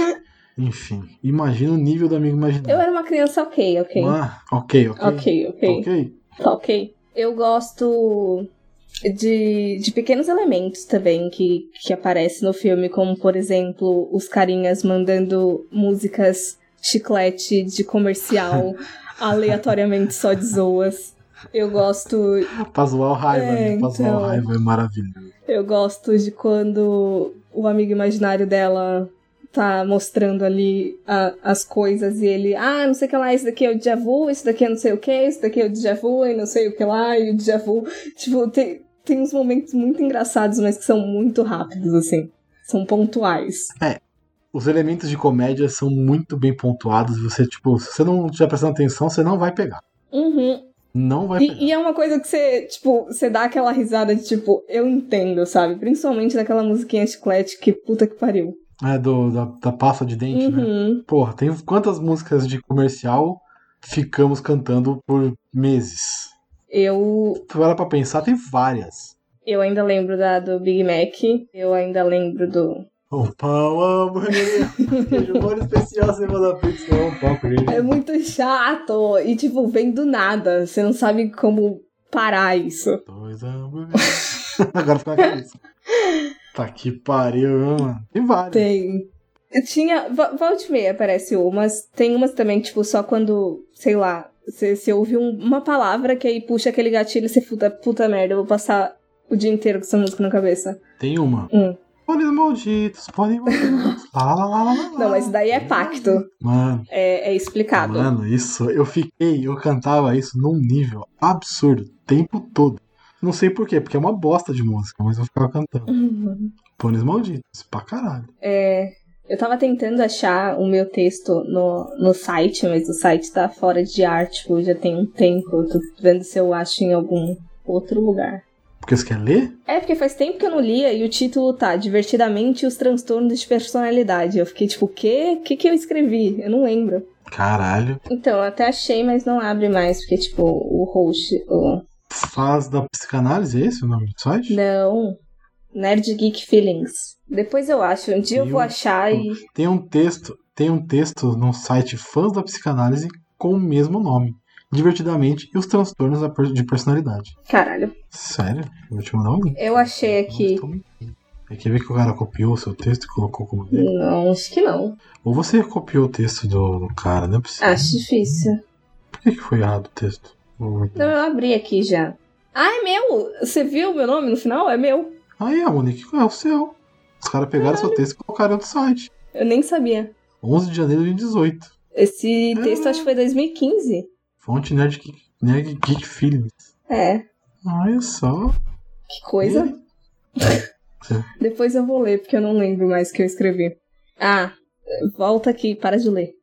[SPEAKER 4] enfim, imagina o nível do amigo
[SPEAKER 5] Eu
[SPEAKER 4] imaginário.
[SPEAKER 5] era uma criança ok, ok.
[SPEAKER 4] Ah, ok, ok.
[SPEAKER 5] Ok, ok.
[SPEAKER 4] Ok.
[SPEAKER 5] Tá ok. Eu gosto de, de pequenos elementos também que, que aparecem no filme, como por exemplo, os carinhas mandando músicas chiclete de comercial [LAUGHS] aleatoriamente só de zoas. Eu gosto
[SPEAKER 4] Pra zoar o raiva,
[SPEAKER 5] É,
[SPEAKER 4] né? Pra
[SPEAKER 5] então.
[SPEAKER 4] raiva é maravilhoso.
[SPEAKER 5] Eu gosto de quando o amigo imaginário dela tá mostrando ali a- as coisas e ele, ah, não sei o que lá, isso daqui é o déjà vu, isso daqui é não sei o que, isso daqui é o déjà vu e não sei o que lá, e o déjà vu. Tipo, tem, tem uns momentos muito engraçados, mas que são muito rápidos, assim. São pontuais.
[SPEAKER 4] Os elementos de comédia são muito bem pontuados. Você, tipo, se você não estiver prestando atenção, você não vai pegar.
[SPEAKER 5] Uhum.
[SPEAKER 4] Não vai pegar.
[SPEAKER 5] E, e é uma coisa que você, tipo, você dá aquela risada de tipo, eu entendo, sabe? Principalmente daquela musiquinha chiclete que puta que pariu.
[SPEAKER 4] É do, da, da pasta de dente, né?
[SPEAKER 5] Uhum.
[SPEAKER 4] Porra, tem quantas músicas de comercial ficamos cantando por meses?
[SPEAKER 5] Eu,
[SPEAKER 4] Tu lá pra pensar, tem várias.
[SPEAKER 5] eu ainda lembro da do Big Mac. Eu ainda lembro do.
[SPEAKER 4] O pão hambúrguer, molho especial, cebola [LAUGHS] pizza, o pão queijo.
[SPEAKER 5] É muito chato. E, tipo, vem do nada. Você não sabe como parar isso.
[SPEAKER 4] Dois hambúrgueres. [LAUGHS] Agora fica na cabeça. Tá que pariu, mano. Tem várias.
[SPEAKER 5] Tem. Tinha. vo- Volte e meia aparece umas. Tem umas também, tipo, só quando, sei lá, você, ouve um- uma palavra que aí puxa aquele gatilho e você puta, puta merda, eu vou passar o dia inteiro com essa música na cabeça.
[SPEAKER 4] Tem uma.
[SPEAKER 5] Hum.
[SPEAKER 4] Pones malditos. Lá, [LAUGHS] lá, lá, lá, lá, lá.
[SPEAKER 5] Não, mas daí é pacto.
[SPEAKER 4] Mano,
[SPEAKER 5] É, é explicado.
[SPEAKER 4] mano, isso. Eu fiquei, eu cantava isso num nível absurdo. O tempo todo. Não sei por quê, porque é uma bosta de música, mas eu ficava cantando.
[SPEAKER 5] Uhum.
[SPEAKER 4] Pones malditos, pra caralho.
[SPEAKER 5] É, eu tava tentando achar o meu texto no, no site, mas o site tá fora de ar, tipo, já tem um tempo. Eu tô vendo se eu acho em algum outro lugar.
[SPEAKER 4] Porque você quer ler?
[SPEAKER 5] É, porque faz tempo que eu não lia e o título tá Divertidamente os transtornos de personalidade. Eu fiquei tipo, o quê? O que, que eu escrevi? Eu não lembro.
[SPEAKER 4] Caralho.
[SPEAKER 5] Então, eu até achei, mas não abre mais, porque, tipo, o host. O...
[SPEAKER 4] Faz da psicanálise, é esse o nome do site?
[SPEAKER 5] Não. Nerd Geek Feelings. Depois eu acho. Um dia eu
[SPEAKER 4] Tem
[SPEAKER 5] vou
[SPEAKER 4] um-
[SPEAKER 5] achar e.
[SPEAKER 4] Tem um texto, tem um texto no site Fãs da Psicanálise com o mesmo nome. Divertidamente e os transtornos de personalidade.
[SPEAKER 5] Caralho.
[SPEAKER 4] Sério? Eu vou te mandar um link.
[SPEAKER 5] Eu achei aqui.
[SPEAKER 4] É que ver que o cara copiou o seu texto e colocou como dele.
[SPEAKER 5] Não, acho que não.
[SPEAKER 4] Ou você copiou o texto do, do cara, não é possível.
[SPEAKER 5] Acho difícil.
[SPEAKER 4] Por que, que foi errado o texto?
[SPEAKER 5] Não, eu abri aqui já. Ah, é meu! Você viu o meu nome no final? É meu.
[SPEAKER 4] Aí, a Monique, é o seu. Os caras pegaram seu texto e colocaram no site.
[SPEAKER 5] Eu nem sabia.
[SPEAKER 4] 11 de janeiro de 2018.
[SPEAKER 5] Esse texto acho que foi 2015.
[SPEAKER 4] Fonte Nerd Geek, Nerd Geek Feelings.
[SPEAKER 5] É,
[SPEAKER 4] Olha só.
[SPEAKER 5] que coisa. [LAUGHS] Depois eu vou ler, porque eu não lembro mais o que eu escrevi. Ah, volta aqui, para de ler.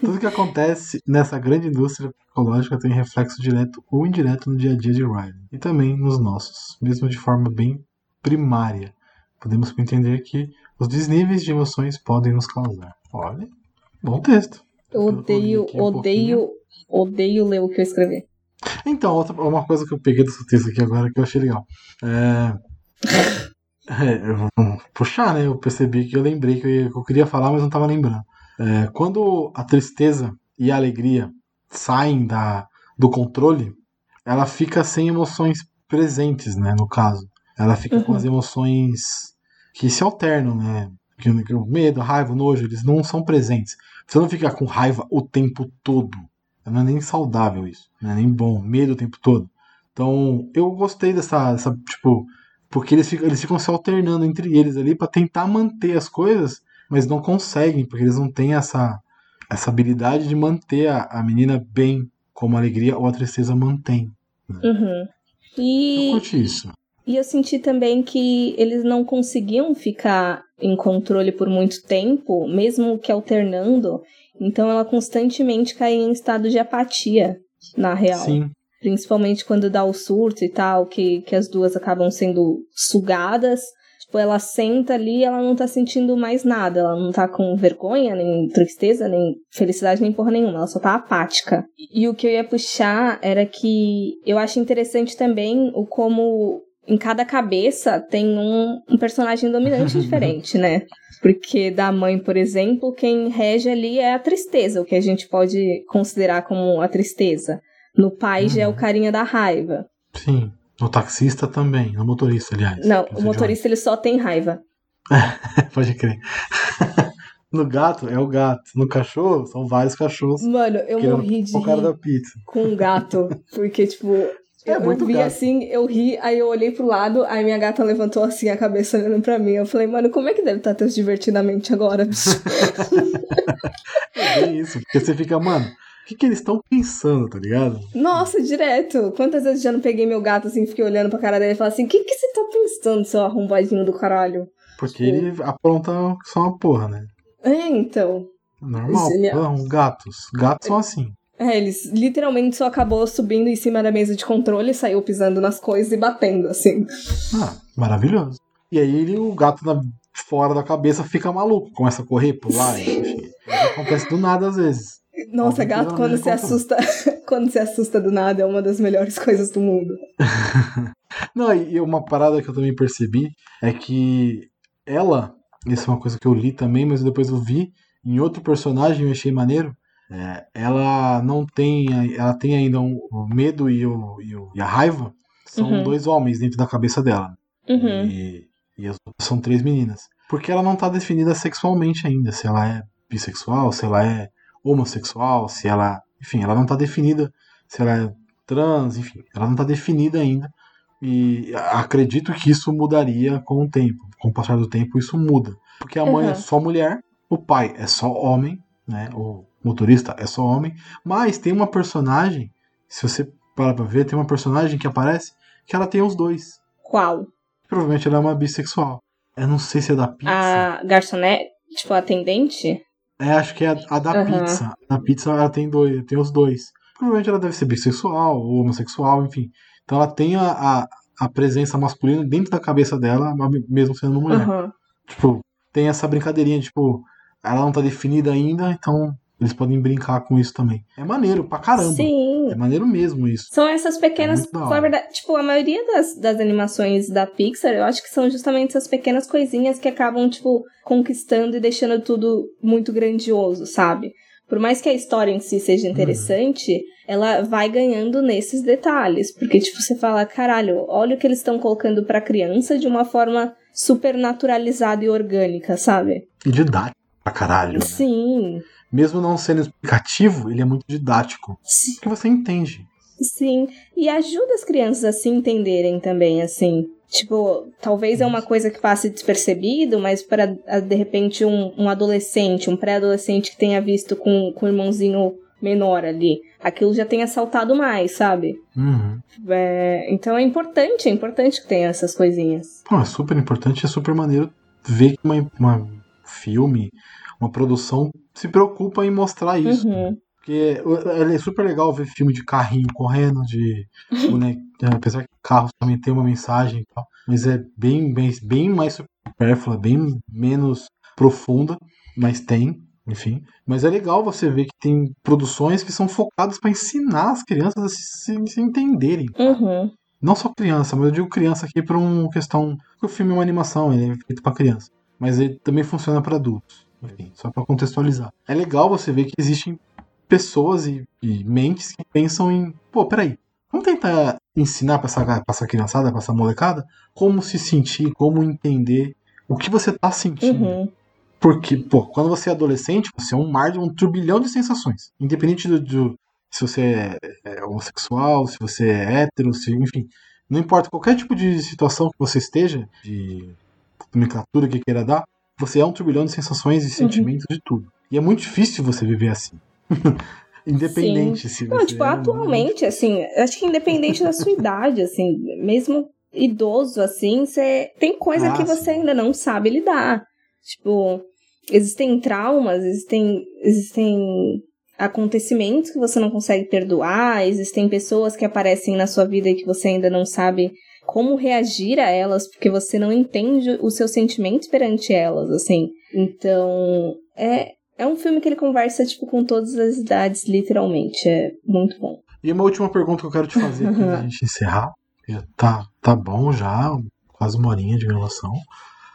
[SPEAKER 4] Tudo que acontece nessa grande indústria psicológica tem reflexo direto ou indireto no dia a dia de Riley. E também nos nossos, mesmo de forma bem primária. Podemos entender que os desníveis de emoções podem nos causar. Olha, bom texto.
[SPEAKER 5] Eu odeio,
[SPEAKER 4] aqui um
[SPEAKER 5] odeio, odeio ler o que eu escrevi.
[SPEAKER 4] Então, outra, uma coisa que eu peguei do seu texto aqui agora que eu achei legal. É, [LAUGHS] é, eu vou puxar, né? Eu percebi que eu lembrei que eu, ia- que eu queria falar, mas não estava lembrando. É, quando a tristeza e a alegria saem da, do controle, ela fica sem emoções presentes, né? No caso. Ela fica com
[SPEAKER 5] Uhum.
[SPEAKER 4] as emoções que se alternam, né? Que, o medo, a raiva, o nojo, eles não são presentes. Você não fica com raiva o tempo todo. Não é nem saudável isso. Não é nem bom. Medo o tempo todo. Então, eu gostei dessa, dessa tipo, porque eles ficam, eles ficam se alternando entre eles ali pra tentar manter as coisas, mas não conseguem, porque eles não têm essa, essa habilidade de manter a, a menina bem, como a alegria ou a tristeza mantém.
[SPEAKER 5] Uhum.
[SPEAKER 4] Eu
[SPEAKER 5] E,
[SPEAKER 4] curti isso.
[SPEAKER 5] e eu senti também que eles não conseguiam ficar em controle por muito tempo, mesmo que alternando. Então ela constantemente caía em estado de apatia, na real.
[SPEAKER 4] Sim.
[SPEAKER 5] Principalmente quando dá o surto e tal, que, que as duas acabam sendo sugadas. Tipo, ela senta ali e ela não tá sentindo mais nada. Ela não tá com vergonha, nem tristeza, nem felicidade, nem porra nenhuma. Ela só tá apática. E o que eu ia puxar era que eu acho interessante também o como em cada cabeça tem um, um personagem dominante diferente, né? [LAUGHS] Porque da mãe, por exemplo, quem rege ali é a tristeza, o que a gente pode considerar como a tristeza. No pai já é o
[SPEAKER 4] Uhum.
[SPEAKER 5] carinha da raiva.
[SPEAKER 4] Sim. No taxista também. No motorista, aliás.
[SPEAKER 5] Não, o motorista ele só tem raiva.
[SPEAKER 4] joga. [LAUGHS] Pode crer. [LAUGHS] no gato é o gato. No cachorro são vários cachorros.
[SPEAKER 5] Mano, eu morri de
[SPEAKER 4] o cara da pizza.
[SPEAKER 5] com um gato. Porque, tipo, [LAUGHS]
[SPEAKER 4] É
[SPEAKER 5] eu, vi
[SPEAKER 4] gato.
[SPEAKER 5] assim, eu ri, aí eu olhei pro lado, aí minha gata levantou assim a cabeça olhando pra mim. Eu falei, mano, como é que deve estar teus divertidamente agora, bicho?
[SPEAKER 4] É isso. Porque você fica, mano, o que, que eles estão pensando, tá ligado?
[SPEAKER 5] Nossa, direto. Quantas vezes já não peguei meu gato assim, fiquei olhando pra cara dele e falei assim: o que, que você tá pensando, seu arrombadinho do caralho?
[SPEAKER 4] Porque ele apronta só uma porra, né?
[SPEAKER 5] É, então.
[SPEAKER 4] Normal.
[SPEAKER 5] Ele é-
[SPEAKER 4] um gatos. Gatos são assim.
[SPEAKER 5] É, eles literalmente só acabou subindo em cima da mesa de controle, saiu pisando nas coisas e batendo, assim.
[SPEAKER 4] Ah, maravilhoso. E aí ele, o gato na, fora da cabeça fica maluco, começa a correr, pular, enfim. Isso acontece do nada às vezes.
[SPEAKER 5] Nossa,
[SPEAKER 4] Alguém
[SPEAKER 5] gato quando se assusta, [LAUGHS] quando se assusta do nada é uma das melhores [LAUGHS] coisas do mundo. [LAUGHS]
[SPEAKER 4] Não, e uma parada que eu também percebi é que ela, isso é uma coisa que eu li também, mas depois eu vi em outro personagem, eu achei maneiro. é, ela não tem, ela tem ainda um- o medo e, o, e, o- e a raiva são
[SPEAKER 5] Uhum.
[SPEAKER 4] dois homens dentro da cabeça dela.
[SPEAKER 5] Uhum.
[SPEAKER 4] E, e as outras são três meninas. Porque ela não tá definida sexualmente ainda, se ela é bissexual, se ela é homossexual, se ela. Enfim, ela não tá definida se ela é trans, enfim, ela não tá definida ainda. E acredito que isso mudaria com o tempo. Com o passar do tempo, isso muda. Porque a mãe é
[SPEAKER 5] Uhum.
[SPEAKER 4] só mulher, o pai é só homem, né? O motorista é só homem. Mas tem uma personagem, se você parar pra ver, tem uma personagem que aparece que ela tem os dois.
[SPEAKER 5] Qual?
[SPEAKER 4] Provavelmente ela é uma bissexual. Eu não sei se é da pizza.
[SPEAKER 5] A garçonete? Tipo, a atendente?
[SPEAKER 4] É, acho que é a, a da
[SPEAKER 5] Aham.
[SPEAKER 4] pizza. A pizza ela tem dois, tem os dois. Provavelmente ela deve ser bissexual ou homossexual, enfim. Então ela tem a, a, a presença masculina dentro da cabeça dela, mesmo sendo mulher.
[SPEAKER 5] Aham.
[SPEAKER 4] Tipo, tem essa brincadeirinha, tipo, ela não tá definida ainda, então eles podem brincar com isso também. É maneiro pra caramba.
[SPEAKER 5] Sim.
[SPEAKER 4] É maneiro mesmo isso.
[SPEAKER 5] São essas pequenas.
[SPEAKER 4] É
[SPEAKER 5] na verdade, tipo, a maioria das, das animações da Pixar, eu acho que são justamente essas pequenas coisinhas que acabam, tipo, conquistando e deixando tudo muito grandioso, sabe? Por mais que a história em si
[SPEAKER 4] Uhum.
[SPEAKER 5] seja interessante, ela vai ganhando nesses detalhes. Porque, tipo, você fala, caralho, olha o que eles estão colocando pra criança de uma forma super naturalizada e orgânica, sabe?
[SPEAKER 4] E didático pra caralho. né? Mesmo não sendo explicativo, ele é muito didático.
[SPEAKER 5] Sim.
[SPEAKER 4] Porque você entende.
[SPEAKER 5] Sim, e ajuda as crianças a se entenderem também, assim. Tipo, talvez é uma coisa que passe despercebido, mas para de repente um, um adolescente, um pré-adolescente que tenha visto com, com o irmãozinho menor ali, aquilo já tenha saltado mais, sabe?
[SPEAKER 4] Uhum.
[SPEAKER 5] É, então é importante, é importante que tenha essas coisinhas.
[SPEAKER 4] Pô, é super importante, é super maneiro ver que uma, uma filme, uma produção se preocupa em mostrar isso.
[SPEAKER 5] Uhum.
[SPEAKER 4] Porque é super legal ver filme de carrinho correndo, de [LAUGHS] boneco, apesar que carros também tem uma mensagem e tal, mas é bem, bem, bem mais supérflua, bem menos profunda, mas tem, enfim. Mas é legal você ver que tem produções que são focadas para ensinar as crianças a se, se entenderem.
[SPEAKER 5] Uhum.
[SPEAKER 4] Não só criança, mas eu digo criança aqui por uma questão. Porque o filme é uma animação, ele é feito pra criança. Mas ele também funciona pra adultos. Enfim, só pra contextualizar. É legal você ver que existem pessoas e, e mentes que pensam em. Pô, peraí. Vamos tentar ensinar pra essa, pra essa criançada, pra essa molecada, como se sentir, como entender o que você tá sentindo.
[SPEAKER 5] Uhum.
[SPEAKER 4] Porque, pô, quando você é adolescente, você é um mar de um turbilhão de sensações. Independente do, do- se você é, é homossexual, se você é hétero, se, enfim. Não importa qualquer tipo de situação que você esteja, de nomenclatura que queira dar, você é um turbilhão de sensações e sentimentos de tudo. E é muito difícil você viver assim. [LAUGHS] Independente se você.
[SPEAKER 5] Não, tipo,
[SPEAKER 4] é
[SPEAKER 5] atualmente, assim, acho que independente da sua [LAUGHS] idade, assim, mesmo idoso, assim, você tem coisa
[SPEAKER 4] Ah,
[SPEAKER 5] que você
[SPEAKER 4] sim.
[SPEAKER 5] ainda não sabe lidar. Tipo, existem traumas, existem, existem acontecimentos que você não consegue perdoar, existem pessoas que aparecem na sua vida e que você ainda não sabe como reagir a elas, porque você não entende os seus sentimentos perante elas, assim. Então, é, é um filme que ele conversa, tipo, com todas as idades, literalmente. É muito bom.
[SPEAKER 4] E uma última pergunta que eu quero te fazer aqui pra gente encerrar. [LAUGHS] Já tá, tá bom já, quase uma horinha de gravação.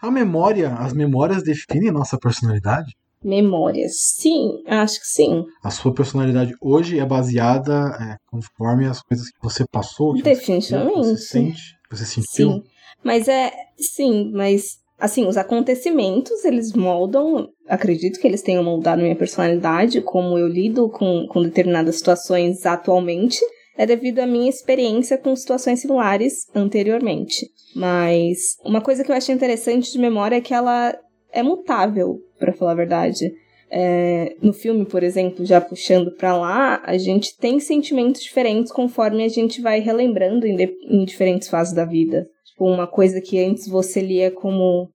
[SPEAKER 4] A memória, as memórias definem nossa personalidade?
[SPEAKER 5] Memórias. Sim, acho que sim.
[SPEAKER 4] A sua personalidade hoje é baseada é, conforme as coisas que você passou, que
[SPEAKER 5] Definitivamente.
[SPEAKER 4] você, você sente, que você sentiu.
[SPEAKER 5] Sim. Mas é. Sim, mas. Assim, os acontecimentos, eles moldam. Acredito que eles tenham moldado minha personalidade, como eu lido com, com determinadas situações atualmente. É devido à minha experiência com situações similares anteriormente. Mas uma coisa que eu achei interessante de memória é que ela é mutável, pra falar a verdade. É, no filme, por exemplo, já puxando pra lá, a gente tem sentimentos diferentes conforme a gente vai relembrando em, de- em diferentes fases da vida. Tipo, uma coisa que antes você lia como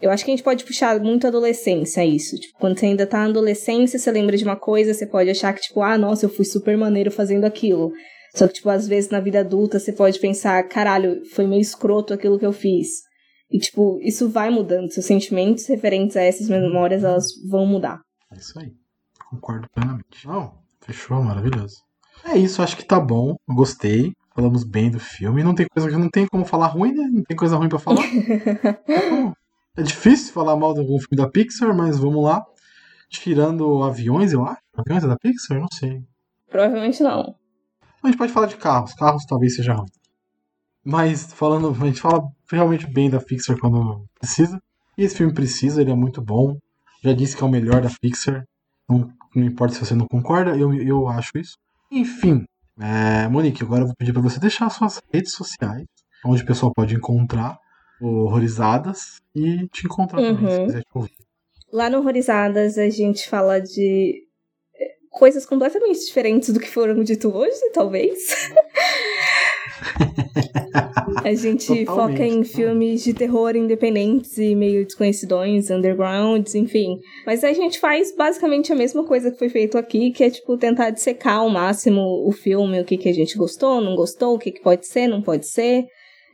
[SPEAKER 5] Eu acho que a gente pode puxar muito a adolescência, isso. Tipo, quando você ainda tá na adolescência, você lembra de uma coisa, você pode achar que, tipo, ah, nossa, eu fui super maneiro fazendo aquilo. Só que, tipo, às vezes na vida adulta você pode pensar, caralho, foi meio escroto aquilo que eu fiz. E, tipo, isso vai mudando. Seus sentimentos referentes a essas memórias, elas vão mudar.
[SPEAKER 4] É isso aí. Concordo plenamente. Não, fechou, maravilhoso. É isso, acho que tá bom. Gostei. Falamos bem do filme. Não tem coisa que não tem como falar ruim, né? Não tem coisa ruim pra falar. [LAUGHS] é difícil falar mal de algum filme da Pixar, mas vamos lá. Tirando aviões, eu acho. Aviões é da Pixar? Não sei.
[SPEAKER 5] Provavelmente não.
[SPEAKER 4] A gente pode falar de carros. Carros talvez seja ruim. Mas falando, a gente fala realmente bem da Pixar quando precisa. E esse filme precisa, ele é muito bom. Já disse que é o melhor da Pixar. Não, não importa se você não concorda, eu, eu acho isso. Enfim, é, Monique, agora eu vou pedir para você deixar suas redes sociais, onde o pessoal pode encontrar Horrorizadas e te encontrar uhum. também, se uhum. quiser te ouvir.
[SPEAKER 5] Lá no Horrorizadas a gente fala de é, coisas completamente diferentes do que foram dito hoje, talvez. [LAUGHS] A gente foca em filmes de terror independentes e meio desconhecidões, undergrounds, enfim. Mas a gente faz basicamente a mesma coisa que foi feito aqui, que é tipo tentar dissecar ao máximo o filme, o que, que a gente gostou, não gostou, o que, que pode ser, não pode ser.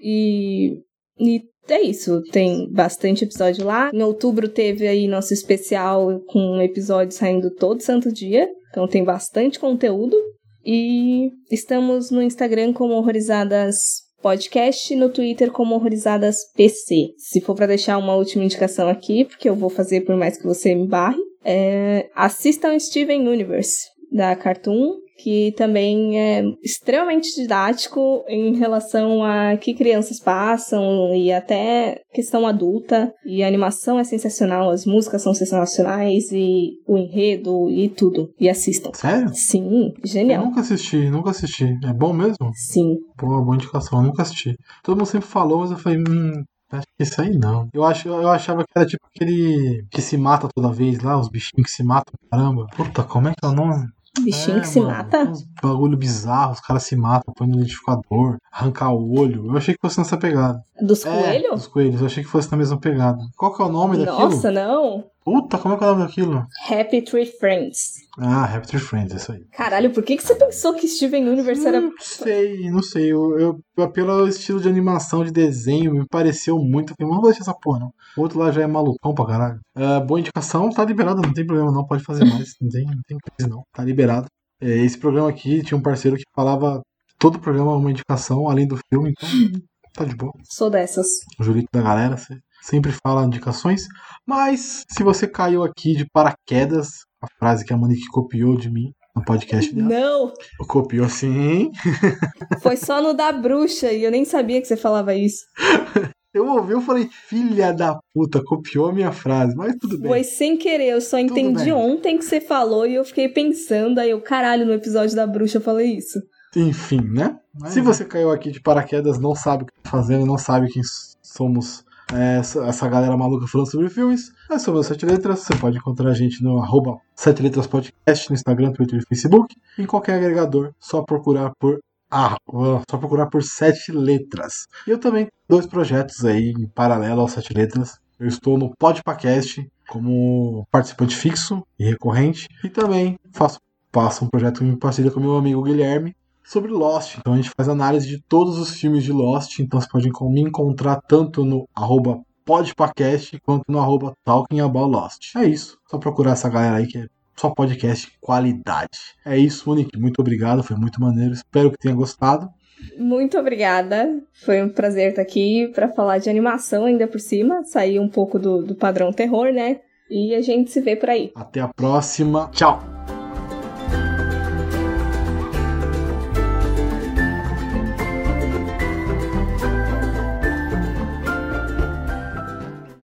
[SPEAKER 5] E, e é isso, tem bastante episódio lá. Em outubro teve aí nosso especial com episódio saindo todo santo dia, então tem bastante conteúdo. E estamos no Instagram como Horrorizadas Podcast, no Twitter como Horrorizadas PC. Se for para deixar uma última indicação aqui, porque eu vou fazer por mais que você me barre, é... assistam Steven Universe da Cartoon que também é extremamente didático em relação a que crianças passam e até questão adulta. E a animação é sensacional, as músicas são sensacionais e o enredo e tudo. E assistam.
[SPEAKER 4] Sério?
[SPEAKER 5] Sim, genial.
[SPEAKER 4] Eu nunca assisti, nunca assisti. É bom mesmo?
[SPEAKER 5] Sim.
[SPEAKER 4] Boa, boa indicação, eu nunca assisti. Todo mundo sempre falou, mas eu falei, hum, Acho que isso aí não. Eu, acho, eu achava que era tipo aquele que se mata toda vez lá, os bichinhos que se matam, caramba. Puta, como é que é o nome?
[SPEAKER 5] Bichinho é, que se mano, mata? Uns
[SPEAKER 4] bagulho bizarro, os caras se matam, põe no identificador, arrancar o olho. Eu achei que fosse nessa pegada.
[SPEAKER 5] Dos
[SPEAKER 4] é,
[SPEAKER 5] coelhos?
[SPEAKER 4] Dos coelhos, eu achei que fosse na mesma pegada. Qual que é o nome
[SPEAKER 5] Nossa,
[SPEAKER 4] daquilo?
[SPEAKER 5] Nossa, não.
[SPEAKER 4] Puta, como é que é o nome daquilo?
[SPEAKER 5] Happy Tree Friends.
[SPEAKER 4] Ah, Happy Tree Friends, isso aí.
[SPEAKER 5] Caralho, por que, que você pensou que Steven Universe era.
[SPEAKER 4] Não sei, não sei. Eu, eu, pelo estilo de animação, de desenho, me pareceu muito. Eu não vou deixar essa porra, não. O outro lá já é malucão pra caralho. Uh, boa indicação, tá liberado, não tem problema, não. Pode fazer mais. Não tem, não tem crise, não. Tá liberado. É, esse programa aqui tinha um parceiro que falava todo o programa uma indicação, além do filme, então [LAUGHS] tá de boa.
[SPEAKER 5] Sou dessas.
[SPEAKER 4] O Julito da galera, você sempre fala indicações. Mas se você caiu aqui de paraquedas, a frase que a Monique copiou de mim no podcast dela.
[SPEAKER 5] Não!
[SPEAKER 4] Copiou sim. [LAUGHS]
[SPEAKER 5] Foi só no da bruxa e eu nem sabia que você falava isso.
[SPEAKER 4] Eu ouvi, eu falei, filha da puta, copiou a minha frase, mas tudo bem.
[SPEAKER 5] Foi sem querer, eu só entendi ontem que você falou e eu fiquei pensando, aí eu, caralho, no episódio da bruxa eu falei isso.
[SPEAKER 4] Enfim, né? Mas... Se você caiu aqui de paraquedas, não sabe o que tá fazendo, não sabe quem somos é, essa, essa galera maluca falando sobre filmes, é sobre as Sete Letras. Você pode encontrar a gente no arroba Sete Letras Podcast, no Instagram, Twitter e Facebook. Em qualquer agregador, só procurar por ah, só procurar por sete letras. E eu também dois projetos aí em paralelo aos sete letras. Eu estou no Podpacast como participante fixo e recorrente. E também faço, faço um projeto em parceria com meu amigo Guilherme sobre Lost. Então a gente faz análise de todos os filmes de Lost. Então você pode me encontrar tanto no arroba podpacast quanto no arroba talking about Lost. É isso. Só procurar essa galera aí que é só podcast qualidade. É isso, Monique. Muito obrigado, foi muito maneiro. Espero que tenha gostado.
[SPEAKER 5] Muito obrigada. Foi um prazer estar aqui para falar de animação ainda por cima, sair um pouco do, do padrão terror, né? E a gente se vê por aí.
[SPEAKER 4] Até a próxima. Tchau.